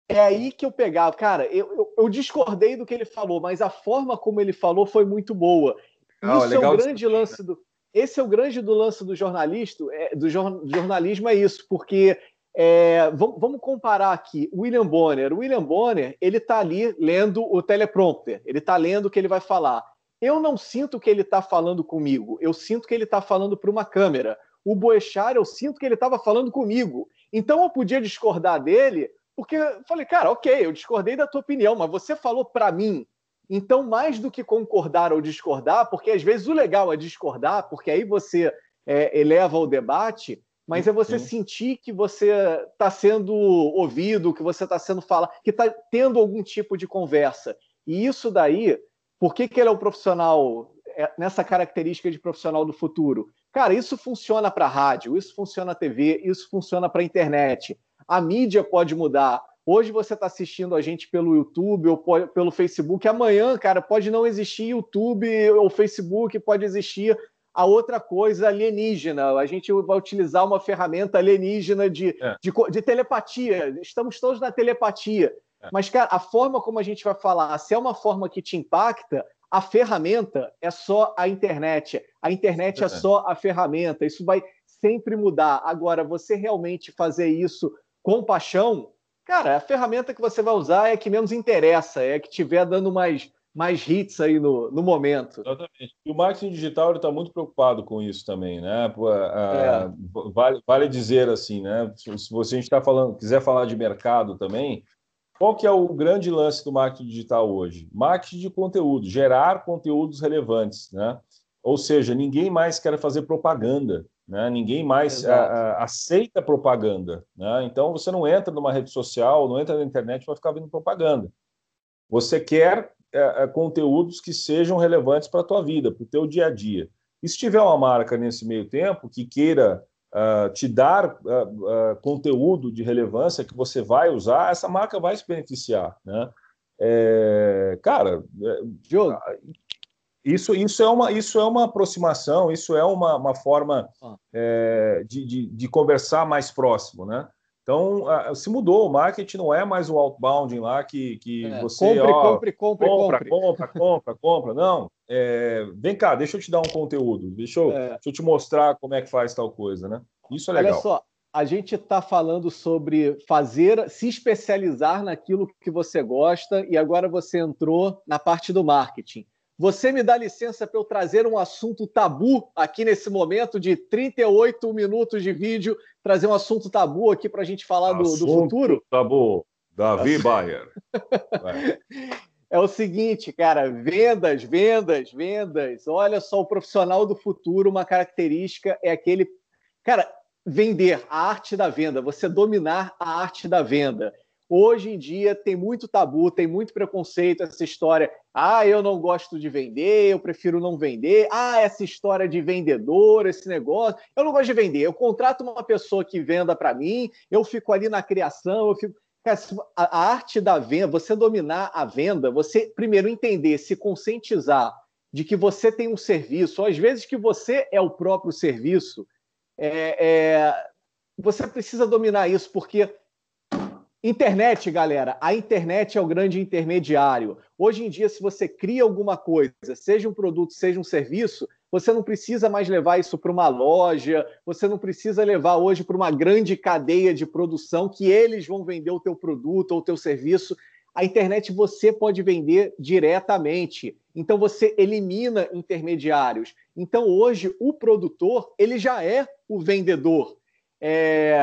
é aí que eu pegava. Cara, eu, eu, eu, discordei do que ele falou, mas a forma como ele falou foi muito boa. Ah, isso é o grande lance do. Esse é o grande do lance do jornalista, é, do jornalismo é isso, porque é, vamos, comparar aqui William Bonner. O William Bonner ele está ali lendo o teleprompter, ele está lendo o que ele vai falar. Eu não sinto que ele está falando comigo, eu sinto que ele está falando para uma câmera. O Boechat, eu sinto que ele estava falando comigo. Então eu podia discordar dele, porque eu falei, cara, ok, eu discordei da tua opinião, mas você falou para mim. Então, mais do que concordar ou discordar, porque às vezes o legal é discordar, porque aí você é, eleva o debate, mas é você Sim. sentir que você está sendo ouvido, que você está sendo falado, que está tendo algum tipo de conversa. E isso daí, por que, que ele é o profissional, é, nessa característica de profissional do futuro? Cara, isso funciona para rádio, isso funciona na TV, isso funciona para internet a mídia pode mudar. Hoje você está assistindo a gente pelo YouTube ou pelo Facebook. Amanhã, cara, pode não existir YouTube ou Facebook, pode existir a outra coisa alienígena. A gente vai utilizar uma ferramenta alienígena de, é. de, de, telepatia. Estamos todos na telepatia. É. Mas, cara, a forma como a gente vai falar, se é uma forma que te impacta, a ferramenta é só a internet. A internet é, só a ferramenta. Isso vai sempre mudar. Agora, você realmente fazer isso compaixão, cara, a ferramenta que você vai usar é que menos interessa, é que tiver dando mais, mais hits aí no, no momento. Exatamente. E o marketing digital está muito preocupado com isso também, né? É. Vale, vale dizer assim, né? Se você a gente está falando, quiser falar de mercado também, qual que é o grande lance do marketing digital hoje? Marketing de conteúdo, gerar conteúdos relevantes, né? Ou seja, ninguém mais quer fazer propaganda. Né? Ninguém mais a, a, aceita propaganda. Né? Então, você não entra numa rede social, não entra na internet para ficar vendo propaganda. Você quer é, é, conteúdos que sejam relevantes para a tua vida, para o teu dia a dia. E se tiver uma marca nesse meio tempo que queira uh, te dar uh, uh, conteúdo de relevância que você vai usar, essa marca vai se beneficiar. Né? É, cara, é, isso, isso, é uma, isso é uma aproximação, isso é uma, uma forma ah. é, de, de, de, conversar mais próximo, né? Então, se mudou, o marketing não é mais o outbounding lá que, que é, você... Compre, ó, compre, compre, compra, compre. compra, compra, compra. Não, é, vem cá, deixa eu te dar um conteúdo, deixa eu, é. deixa eu te mostrar como é que faz tal coisa, né? Isso é legal. Olha só, a gente está falando sobre fazer, se especializar naquilo que você gosta e agora você entrou na parte do marketing. Você me dá licença para eu trazer um assunto tabu aqui nesse momento de 38 minutos de vídeo, trazer um assunto tabu aqui para a gente falar do, do, futuro? Tabu, Davi *laughs* Bayer. *laughs* é o seguinte, cara, vendas, vendas, vendas. Olha só, o profissional do futuro, uma característica é aquele. Cara, vender, a arte da venda, você dominar a arte da venda. Hoje em dia tem muito tabu, tem muito preconceito, essa história. Ah, eu não gosto de vender, eu prefiro não vender. Ah, essa história de vendedor, esse negócio. Eu não gosto de vender. Eu contrato uma pessoa que venda para mim, eu fico ali na criação, eu fico. A arte da venda, você dominar a venda, você primeiro entender, se conscientizar de que você tem um serviço, ou às vezes que você é o próprio serviço, é, é, você precisa dominar isso, porque Internet, galera, a internet é o grande intermediário. Hoje em dia, se você cria alguma coisa, seja um produto, seja um serviço, você não precisa mais levar isso para uma loja, você não precisa levar hoje para uma grande cadeia de produção que eles vão vender o teu produto ou o teu serviço. A internet você pode vender diretamente. Então você elimina intermediários. Então hoje o produtor, ele já é o vendedor. É,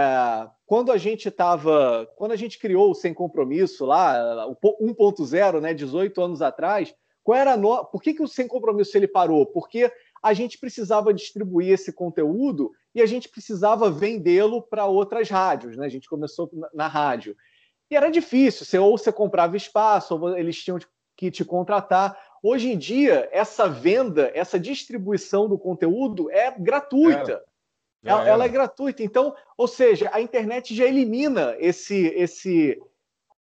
quando a gente estava, quando a gente criou o Sem Compromisso lá, o 1.0, né, 18 anos atrás, qual era no... por que, que o Sem Compromisso ele parou? Porque a gente precisava distribuir esse conteúdo e a gente precisava vendê-lo para outras rádios, né? A gente começou na, na rádio. E era difícil, você, ou você comprava espaço, ou eles tinham que te contratar. Hoje em dia, essa venda, essa distribuição do conteúdo é gratuita. É. Ela, ela, é gratuita. Então, ou seja, a internet já elimina esse, esse.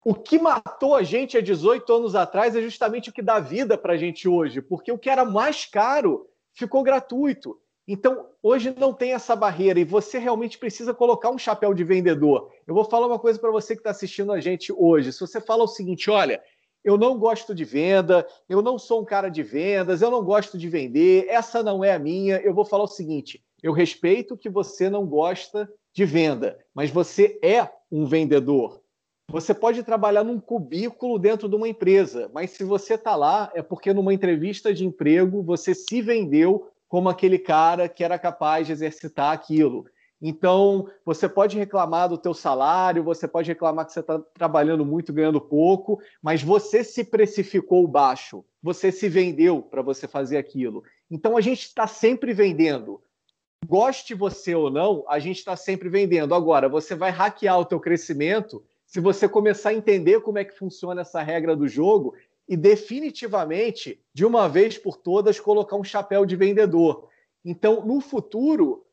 O que matou a gente há 18 anos atrás é justamente o que dá vida para a gente hoje, porque o que era mais caro ficou gratuito. Então, hoje não tem essa barreira e você realmente precisa colocar um chapéu de vendedor. Eu vou falar uma coisa para você que está assistindo a gente hoje. Se você fala o seguinte: olha, eu não gosto de venda, eu não sou um cara de vendas, eu não gosto de vender, essa não é a minha, eu vou falar o seguinte: eu respeito que você não gosta de venda, mas você é um vendedor. Você pode trabalhar num cubículo dentro de uma empresa, mas se você está lá, é porque numa entrevista de emprego você se vendeu como aquele cara que era capaz de exercitar aquilo. Então, você pode reclamar do teu salário, você pode reclamar que você está trabalhando muito, ganhando pouco, mas você se precificou baixo, você se vendeu para você fazer aquilo. Então, a gente está sempre vendendo. Goste você ou não, a gente está sempre vendendo. Agora, você vai hackear o teu crescimento se você começar a entender como é que funciona essa regra do jogo e definitivamente, de uma vez por todas, colocar um chapéu de vendedor. Então, no futuro,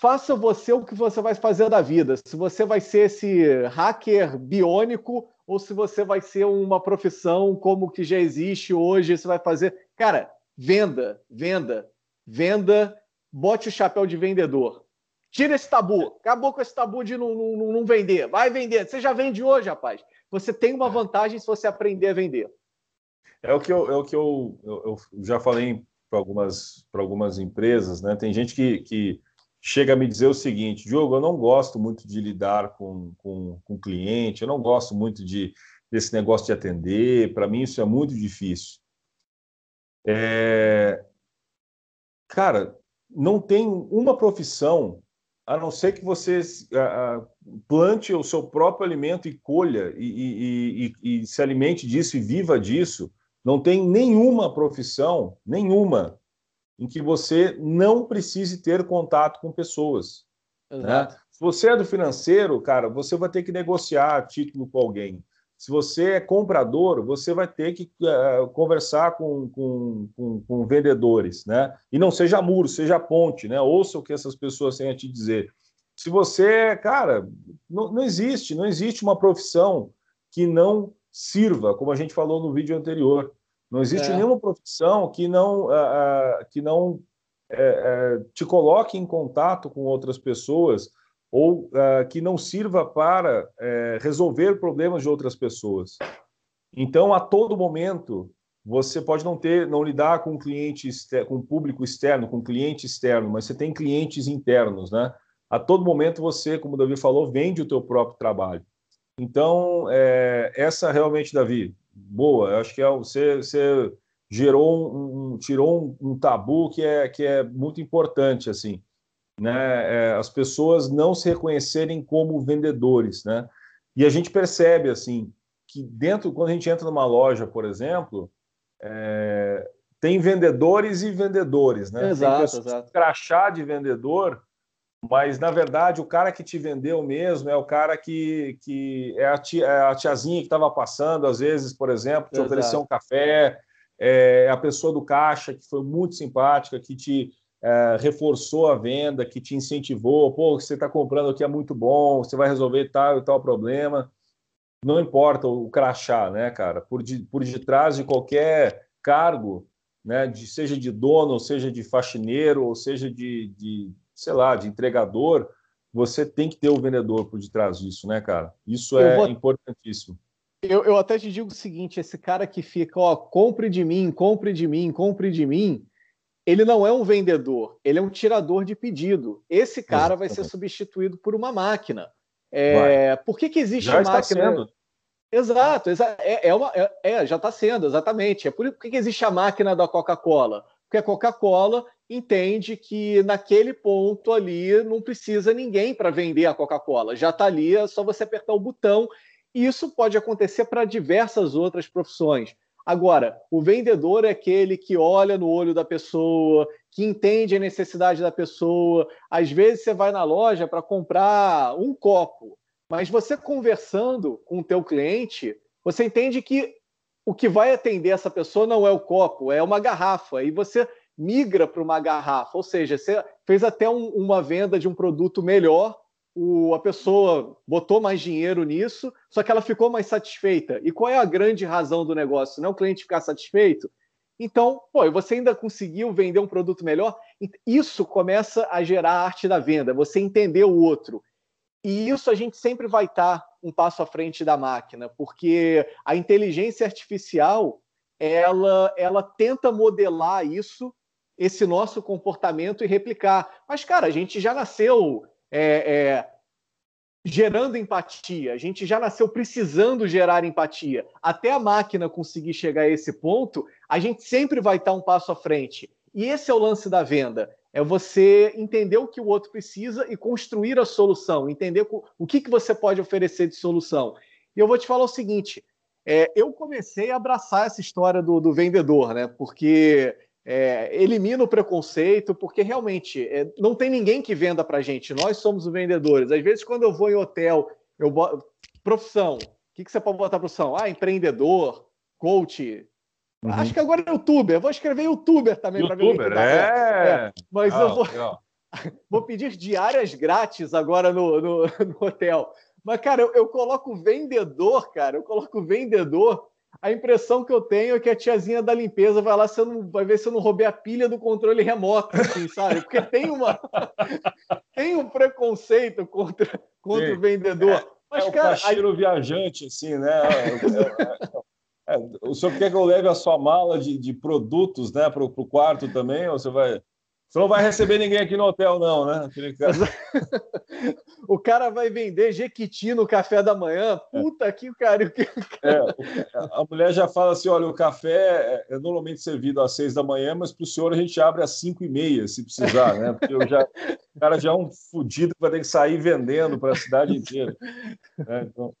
faça você o que você vai fazer da vida. Se você vai ser esse hacker biônico ou se você vai ser uma profissão como que já existe hoje, você vai fazer. Cara, venda, venda, venda, bote o chapéu de vendedor. Tira esse tabu. Acabou com esse tabu de não, não, não vender. Vai vender. Você já vende hoje, rapaz você tem uma vantagem se você aprender a vender. É o que eu, é o que eu, eu, eu já falei para algumas, algumas empresas, né? Tem gente que, que chega a me dizer o seguinte: Diogo, eu não gosto muito de lidar com, com, com cliente, eu não gosto muito de, desse negócio de atender, para mim isso é muito difícil. É... Cara, não tem uma profissão a não ser que você plante o seu próprio alimento e colha e, e, e, e, se alimente disso e viva disso, não tem nenhuma profissão, nenhuma, em que você não precise ter contato com pessoas. Né? Se você é do financeiro, cara, você vai ter que negociar título com alguém. Se você é comprador, você vai ter que uh, conversar com, com, com, com, vendedores, né? E não seja muro, seja ponte, né? Ouça o que essas pessoas têm a te dizer. Se você, cara, não, não existe, não existe uma profissão que não sirva, como a gente falou no vídeo anterior. Não existe é. nenhuma profissão que não, uh, uh, que não te coloque em contato com outras pessoas ou uh, que não sirva para uh, resolver problemas de outras pessoas. Então, a todo momento, você pode não ter, não lidar com cliente, com público externo, com cliente externo, mas você tem clientes internos, né? A todo momento você, como o Davi falou, vende o teu próprio trabalho. Então, é, essa realmente, Davi, boa. Eu acho que é, você, você gerou um, um tirou um, um, tabu que é, que é muito importante, assim né, é, as pessoas não se reconhecerem como vendedores, né? E a gente percebe assim que dentro, quando a gente entra numa loja, por exemplo, é, tem vendedores e vendedores, né? Exato, tem exato. crachá de vendedor, mas na verdade o cara que te vendeu mesmo é o cara que, que é, a tia, é a tiazinha que estava passando, às vezes, por exemplo, te ofereceu um café, é a pessoa do caixa que foi muito simpática, que te é, reforçou a venda, que te incentivou, pô, você está comprando aqui é muito bom, você vai resolver tal e tal problema. Não importa o crachá, né, cara? Por, de, por detrás de qualquer cargo, né, de, seja de dono, ou seja de faxineiro, ou seja de, de, sei lá, de entregador, você tem que ter o vendedor por detrás disso, né, cara? Isso é vou... importantíssimo. Eu, eu até te digo o seguinte: esse cara que fica, ó, compre de mim, compre de mim, compre de mim, ele não é um vendedor, ele é um tirador de pedido. Esse cara vai ser substituído por uma máquina. É, por que, que existe já a máquina? Está sendo. Exato, é, é, uma, é, é já está sendo, exatamente. É por, por que, que existe a máquina da Coca-Cola? Porque a Coca-Cola entende que naquele ponto ali não precisa ninguém para vender a Coca-Cola. Já está ali, é só você apertar o botão. E isso pode acontecer para diversas outras profissões. Agora, o vendedor é aquele que olha no olho da pessoa, que entende a necessidade da pessoa. Às vezes você vai na loja para comprar um copo, mas você conversando com o teu cliente, você entende que o que vai atender essa pessoa não é o copo, é uma garrafa. E você migra para uma garrafa, ou seja, você fez até um, uma venda de um produto melhor, o, a pessoa botou mais dinheiro nisso, só que ela ficou mais satisfeita. E qual é a grande razão do negócio? Não é o cliente ficar satisfeito? Então, pô, você ainda conseguiu vender um produto melhor? Isso começa a gerar a arte da venda, você entender o outro. E isso a gente sempre vai estar um passo à frente da máquina, porque a inteligência artificial ela, ela tenta modelar isso esse nosso comportamento e replicar. Mas, cara, a gente já nasceu é, é, gerando empatia, a gente já nasceu precisando gerar empatia. Até a máquina conseguir chegar a esse ponto, a gente sempre vai estar um passo à frente. E esse é o lance da venda. É você entender o que o outro precisa e construir a solução, entender o que, que você pode oferecer de solução. E eu vou te falar o seguinte: é, eu comecei a abraçar essa história do, do vendedor, né? Porque é, elimina o preconceito, porque realmente é, não tem ninguém que venda para gente, nós somos os vendedores. Às vezes, quando eu vou em hotel, eu boto, profissão, o que, que você pode botar profissão? Ah, empreendedor, coach. Uhum. Acho que agora é youtuber, vou escrever youtuber também para ver. Youtuber, é. é. Mas ah, eu vou, *laughs* vou pedir diárias grátis agora no, no, *laughs* no hotel. Mas, cara, eu, eu coloco vendedor, cara, eu coloco vendedor a impressão que eu tenho é que a tiazinha da limpeza vai lá, você não, vai ver se eu não roubei a pilha do controle remoto, assim, sabe? Porque tem uma *laughs* tem um preconceito contra, contra o vendedor. É, Mas, é o cara, caixeiro aí... viajante, assim, né? É, é, é, o senhor quer que eu leve a sua mala de, de produtos né, para o quarto também? Ou você vai. Você não vai receber ninguém aqui no hotel, não, né? *laughs* o cara vai vender Jequiti no café da manhã. Puta é. que pariu. É, a mulher já fala assim: olha, o café é, é normalmente servido às seis da manhã, mas para o senhor a gente abre às cinco e meia, se precisar, né? Porque eu já, o cara já é um fudido que vai ter que sair vendendo para a cidade inteira. É, então,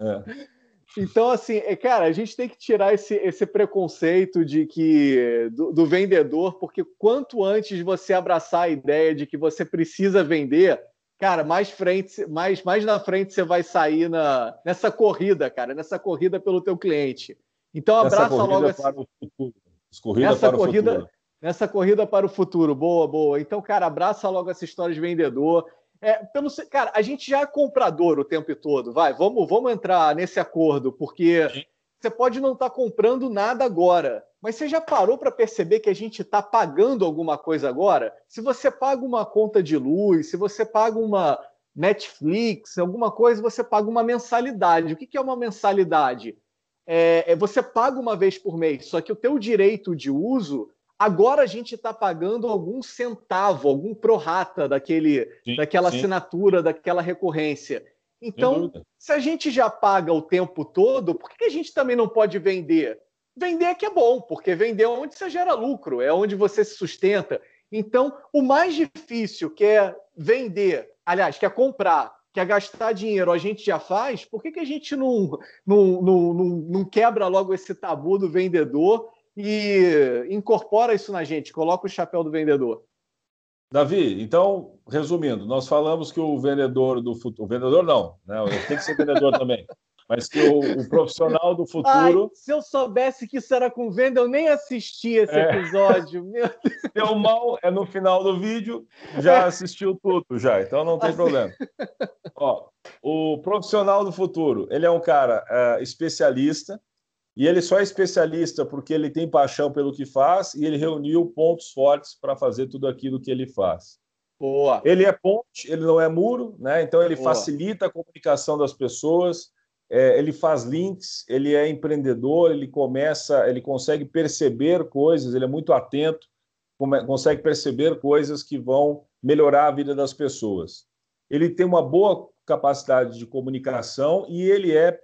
é. Então, assim, é, cara, a gente tem que tirar esse, esse preconceito de que do, do, vendedor, porque quanto antes você abraçar a ideia de que você precisa vender, cara, mais frente, mais, mais na frente você vai sair na, nessa corrida, cara, nessa corrida pelo teu cliente. Então, abraça logo essa para o futuro. Corrida nessa para corrida, o futuro. Nessa corrida para o futuro, boa, boa. Então, cara, abraça logo essa história de vendedor. É, pelo, cara, a gente já é comprador o tempo todo, vai, vamos, vamos entrar nesse acordo, porque Sim. você pode não estar tá comprando nada agora, mas você já parou para perceber que a gente está pagando alguma coisa agora? Se você paga uma conta de luz, se você paga uma Netflix, alguma coisa, você paga uma mensalidade. O que, que é uma mensalidade? É, é, você paga uma vez por mês, só que o teu direito de uso Agora a gente está pagando algum centavo, algum prorata daquele, sim, daquela sim. assinatura, daquela recorrência. Então, se a gente já paga o tempo todo, por que a gente também não pode vender? Vender é que é bom, porque vender é onde você gera lucro, é onde você se sustenta. Então, o mais difícil que é vender, aliás, que é comprar, que é gastar dinheiro, a gente já faz, por que, que a gente não, não, não, não, não quebra logo esse tabu do vendedor e incorpora isso na gente, coloca o chapéu do vendedor. Davi, então, resumindo, nós falamos que o vendedor do futuro. O vendedor não, né? Tem que ser vendedor também. *laughs* Mas que o, o profissional do futuro. Ai, se eu soubesse que isso era com venda, eu nem assistia esse é. episódio. Meu *laughs* Deu mal, é no final do vídeo, já assistiu tudo, já, então não tem assim... problema. Ó, o profissional do futuro, ele é um cara é, especialista, e ele só é especialista porque ele tem paixão pelo que faz e ele reuniu pontos fortes para fazer tudo aquilo que ele faz. Boa. Ele é ponte, ele não é muro, né? Então ele Boa. facilita a comunicação das pessoas, é, ele faz links, ele é empreendedor, ele começa, ele consegue perceber coisas, ele é muito atento, consegue perceber coisas que vão melhorar a vida das pessoas. Ele tem uma boa capacidade de comunicação e ele é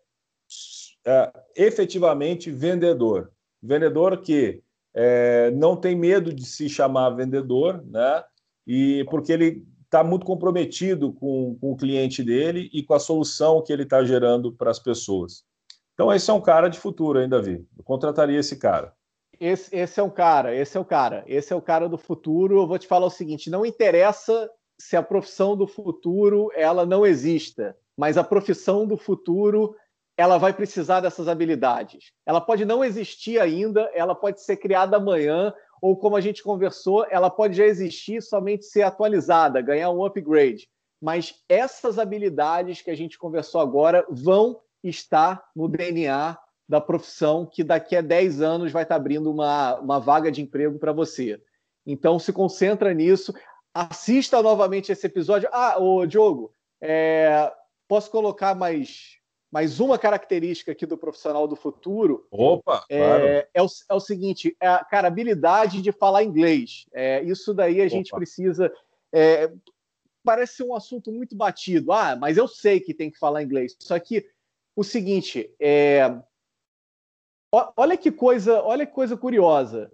é, efetivamente vendedor. Vendedor que é, não tem medo de se chamar vendedor, né? E porque ele está muito comprometido com, com, o cliente dele e com a solução que ele está gerando para as pessoas. Então, esse é um cara de futuro, hein, Davi? Eu contrataria esse cara. Esse, esse é um cara, esse é o cara, esse é o cara do futuro. Eu vou te falar o seguinte: não interessa se a profissão do futuro ela não exista, mas a profissão do futuro ela vai precisar dessas habilidades. Ela pode não existir ainda, ela pode ser criada amanhã, ou como a gente conversou, ela pode já existir, somente ser atualizada, ganhar um upgrade. Mas essas habilidades que a gente conversou agora vão estar no DNA da profissão que daqui a 10 anos vai estar abrindo uma, uma vaga de emprego para você. Então se concentra nisso, assista novamente esse episódio. Ah, o Diogo, é, posso colocar mais mais uma característica aqui do profissional do futuro. Opa, é, claro. é, o, é o seguinte, é a cara, habilidade de falar inglês. É, isso daí a Opa. gente precisa. É, parece um assunto muito batido. Ah, mas eu sei que tem que falar inglês. Só que o seguinte, é, olha que coisa, olha que coisa curiosa.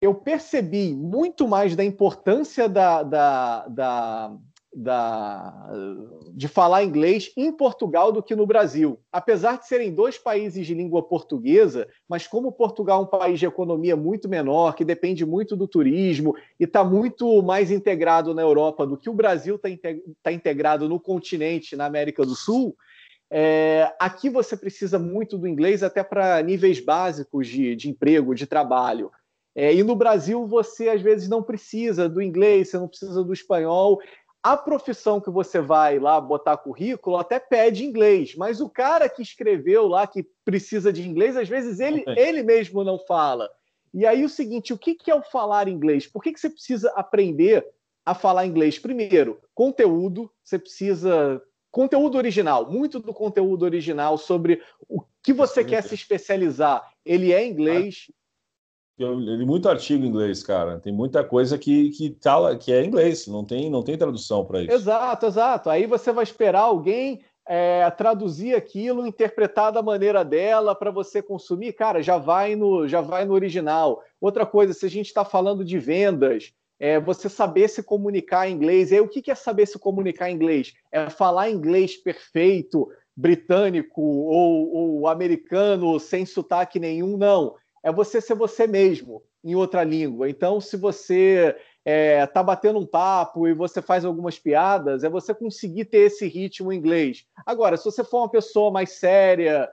Eu percebi muito mais da importância da, da, da da, de falar inglês em Portugal do que no Brasil. Apesar de serem dois países de língua portuguesa, mas como Portugal é um país de economia muito menor, que depende muito do turismo e está muito mais integrado na Europa do que o Brasil está tá integrado no continente, na América do Sul, é, aqui você precisa muito do inglês até para níveis básicos de, de emprego, de trabalho. É, e no Brasil você às vezes não precisa do inglês, você não precisa do espanhol, a profissão que você vai lá botar currículo até pede inglês, mas o cara que escreveu lá que precisa de inglês, às vezes ele, ele mesmo não fala. E aí o seguinte, o que, é o falar inglês? Por que, que você precisa aprender a falar inglês? Primeiro, conteúdo, você precisa conteúdo original, muito do conteúdo original sobre o que você quer se especializar. Ele é inglês, eu li muito artigo em inglês, cara. Tem muita coisa que, que, tá, que é inglês, não tem, não tem tradução para isso. Exato, exato. Aí você vai esperar alguém é, traduzir aquilo, interpretar da maneira dela para você consumir. Cara, já vai no, já vai no original. Outra coisa, se a gente está falando de vendas, é você saber se comunicar em inglês. E aí, o que é saber se comunicar em inglês? É falar inglês perfeito, britânico ou, ou americano sem sotaque nenhum, não é você ser você mesmo em outra língua. Então, se você está é, tá batendo um papo e você faz algumas piadas, é você conseguir ter esse ritmo em inglês. Agora, se você for uma pessoa mais séria,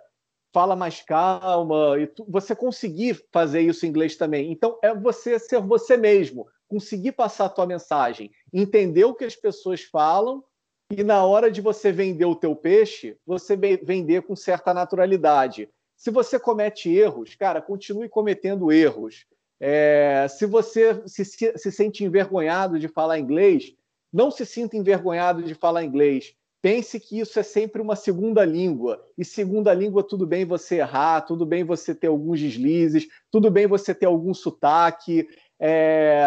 fala mais calma, e tu, você conseguir fazer isso em inglês também. Então, é você ser você mesmo, conseguir passar a tua mensagem, entender o que as pessoas falam e na hora de você vender o teu peixe, você vender com certa naturalidade. Se você comete erros, cara, continue cometendo erros. É, se você se, se, sente envergonhado de falar inglês, não se sinta envergonhado de falar inglês. Pense que isso é sempre uma segunda língua. E segunda língua, tudo bem você errar, tudo bem você ter alguns deslizes, tudo bem você ter algum sotaque. É...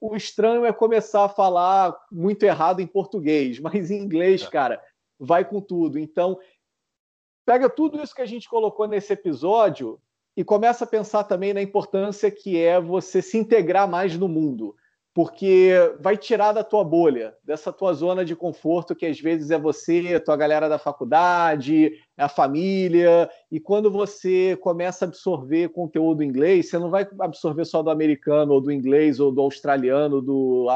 O, estranho é começar a falar muito errado em português, *laughs* mas em inglês, é. cara, vai com tudo. Então, pega tudo isso que a gente colocou nesse episódio e começa a pensar também na importância que é você se integrar mais no mundo, porque vai tirar da tua bolha, dessa tua zona de conforto que às vezes é você, a tua galera da faculdade, é a família, e quando você começa a absorver conteúdo inglês, você não vai absorver só do americano ou do inglês ou do australiano, do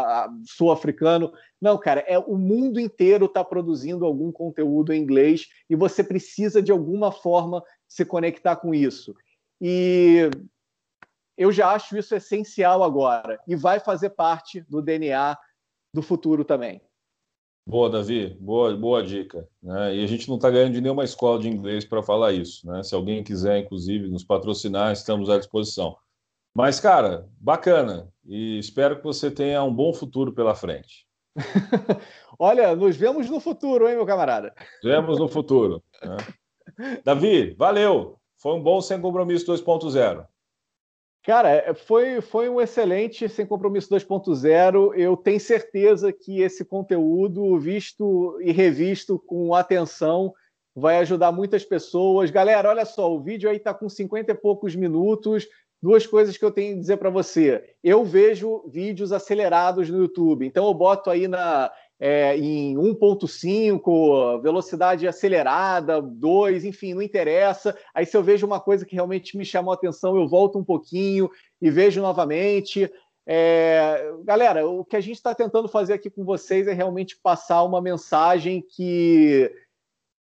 sul-africano, não, cara, é o mundo inteiro está produzindo algum conteúdo em inglês e você precisa de alguma forma se conectar com isso. E eu já acho isso essencial agora e vai fazer parte do DNA do futuro também. Boa, Davi, boa, boa dica. Né? E a gente não está ganhando de nenhuma escola de inglês para falar isso. Né? Se alguém quiser, inclusive, nos patrocinar, estamos à disposição. Mas, cara, bacana. E espero que você tenha um bom futuro pela frente. *laughs* Olha, nos vemos no futuro, hein, meu camarada? Nos vemos no futuro. Né? Davi, valeu. Foi um bom Sem Compromisso 2.0. Cara, é, foi, foi um excelente Sem Compromisso 2.0. Eu tenho certeza que esse conteúdo, visto e revisto com atenção, vai ajudar muitas pessoas. Galera, olha só, o vídeo aí está com 50 e poucos minutos duas coisas que eu tenho a dizer para você. Eu vejo vídeos acelerados no YouTube, então eu boto aí na é, em 1.5, velocidade acelerada, 2, enfim, não interessa. Aí se eu vejo uma coisa que realmente me chamou a atenção, eu volto um pouquinho e vejo novamente. É, galera, o que a gente está tentando fazer aqui com vocês é realmente passar uma mensagem que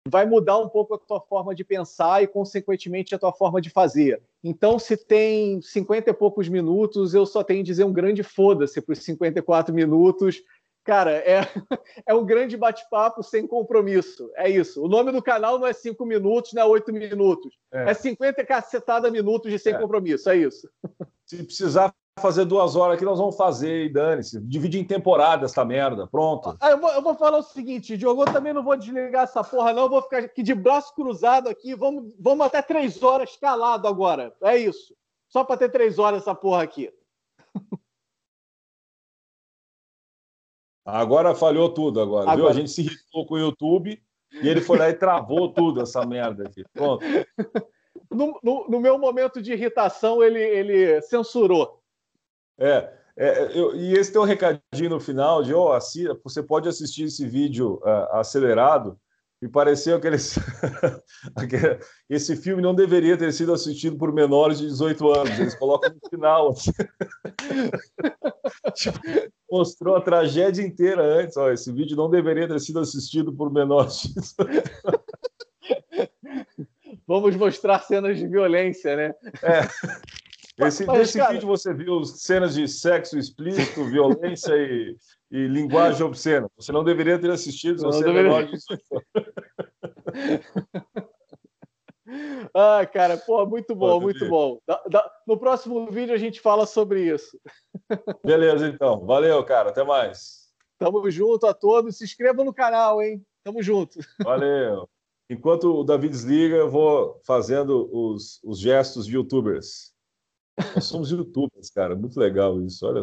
vai mudar um pouco a tua forma de pensar e, consequentemente, a tua forma de fazer. Então, se tem 50 e poucos minutos, eu só tenho que dizer um grande foda-se para os 54 minutos. Cara, é, *laughs* é um grande bate-papo sem compromisso. É isso. O nome do canal não é 5 minutos, não é 8 minutos. É, é 50 cacetada minutos de sem é. compromisso. É isso. *laughs* Se precisar fazer duas horas aqui, nós vamos fazer e dane-se. Divide em temporada essa merda. Pronto. Ah, eu, vou, eu, vou, falar o seguinte, Diogo, eu também não vou desligar essa porra, não. Eu vou ficar aqui de braço cruzado aqui. Vamos, vamos até três horas calado agora. É isso. Só para ter três horas essa porra aqui. *laughs* Agora falhou tudo agora, agora. viu? A gente se irritou com o YouTube e ele foi lá e travou *laughs* tudo essa merda aqui. Pronto. No, no, no, meu momento de irritação, ele, ele censurou. É, é eu, e esse teu recadinho no final de, oh, assim, você pode assistir esse vídeo uh, acelerado, me pareceu que eles... *laughs* esse filme não deveria ter sido assistido por menores de 18 anos, eles colocam no final. Assim. *laughs* tipo, mostrou a tragédia inteira antes, ó, esse vídeo não deveria ter sido assistido por menores de 18 anos. *laughs* Vamos mostrar cenas de violência, né? É. Esse, Mas, nesse cara... vídeo você viu cenas de sexo explícito, violência e, e, linguagem obscena. Você não deveria ter assistido você não é deveria... *laughs* Ah, cara, pô, muito bom, Pode muito vir. bom. Da, da, no próximo vídeo a gente fala sobre isso. Beleza, então. Valeu, cara. Até mais. Tamo junto a todos. Se inscrevam no canal, hein? Tamo junto. Valeu. Enquanto o Davi desliga, eu vou fazendo os, os gestos de youtubers. Nós somos youtubers, cara. Muito legal isso. Olha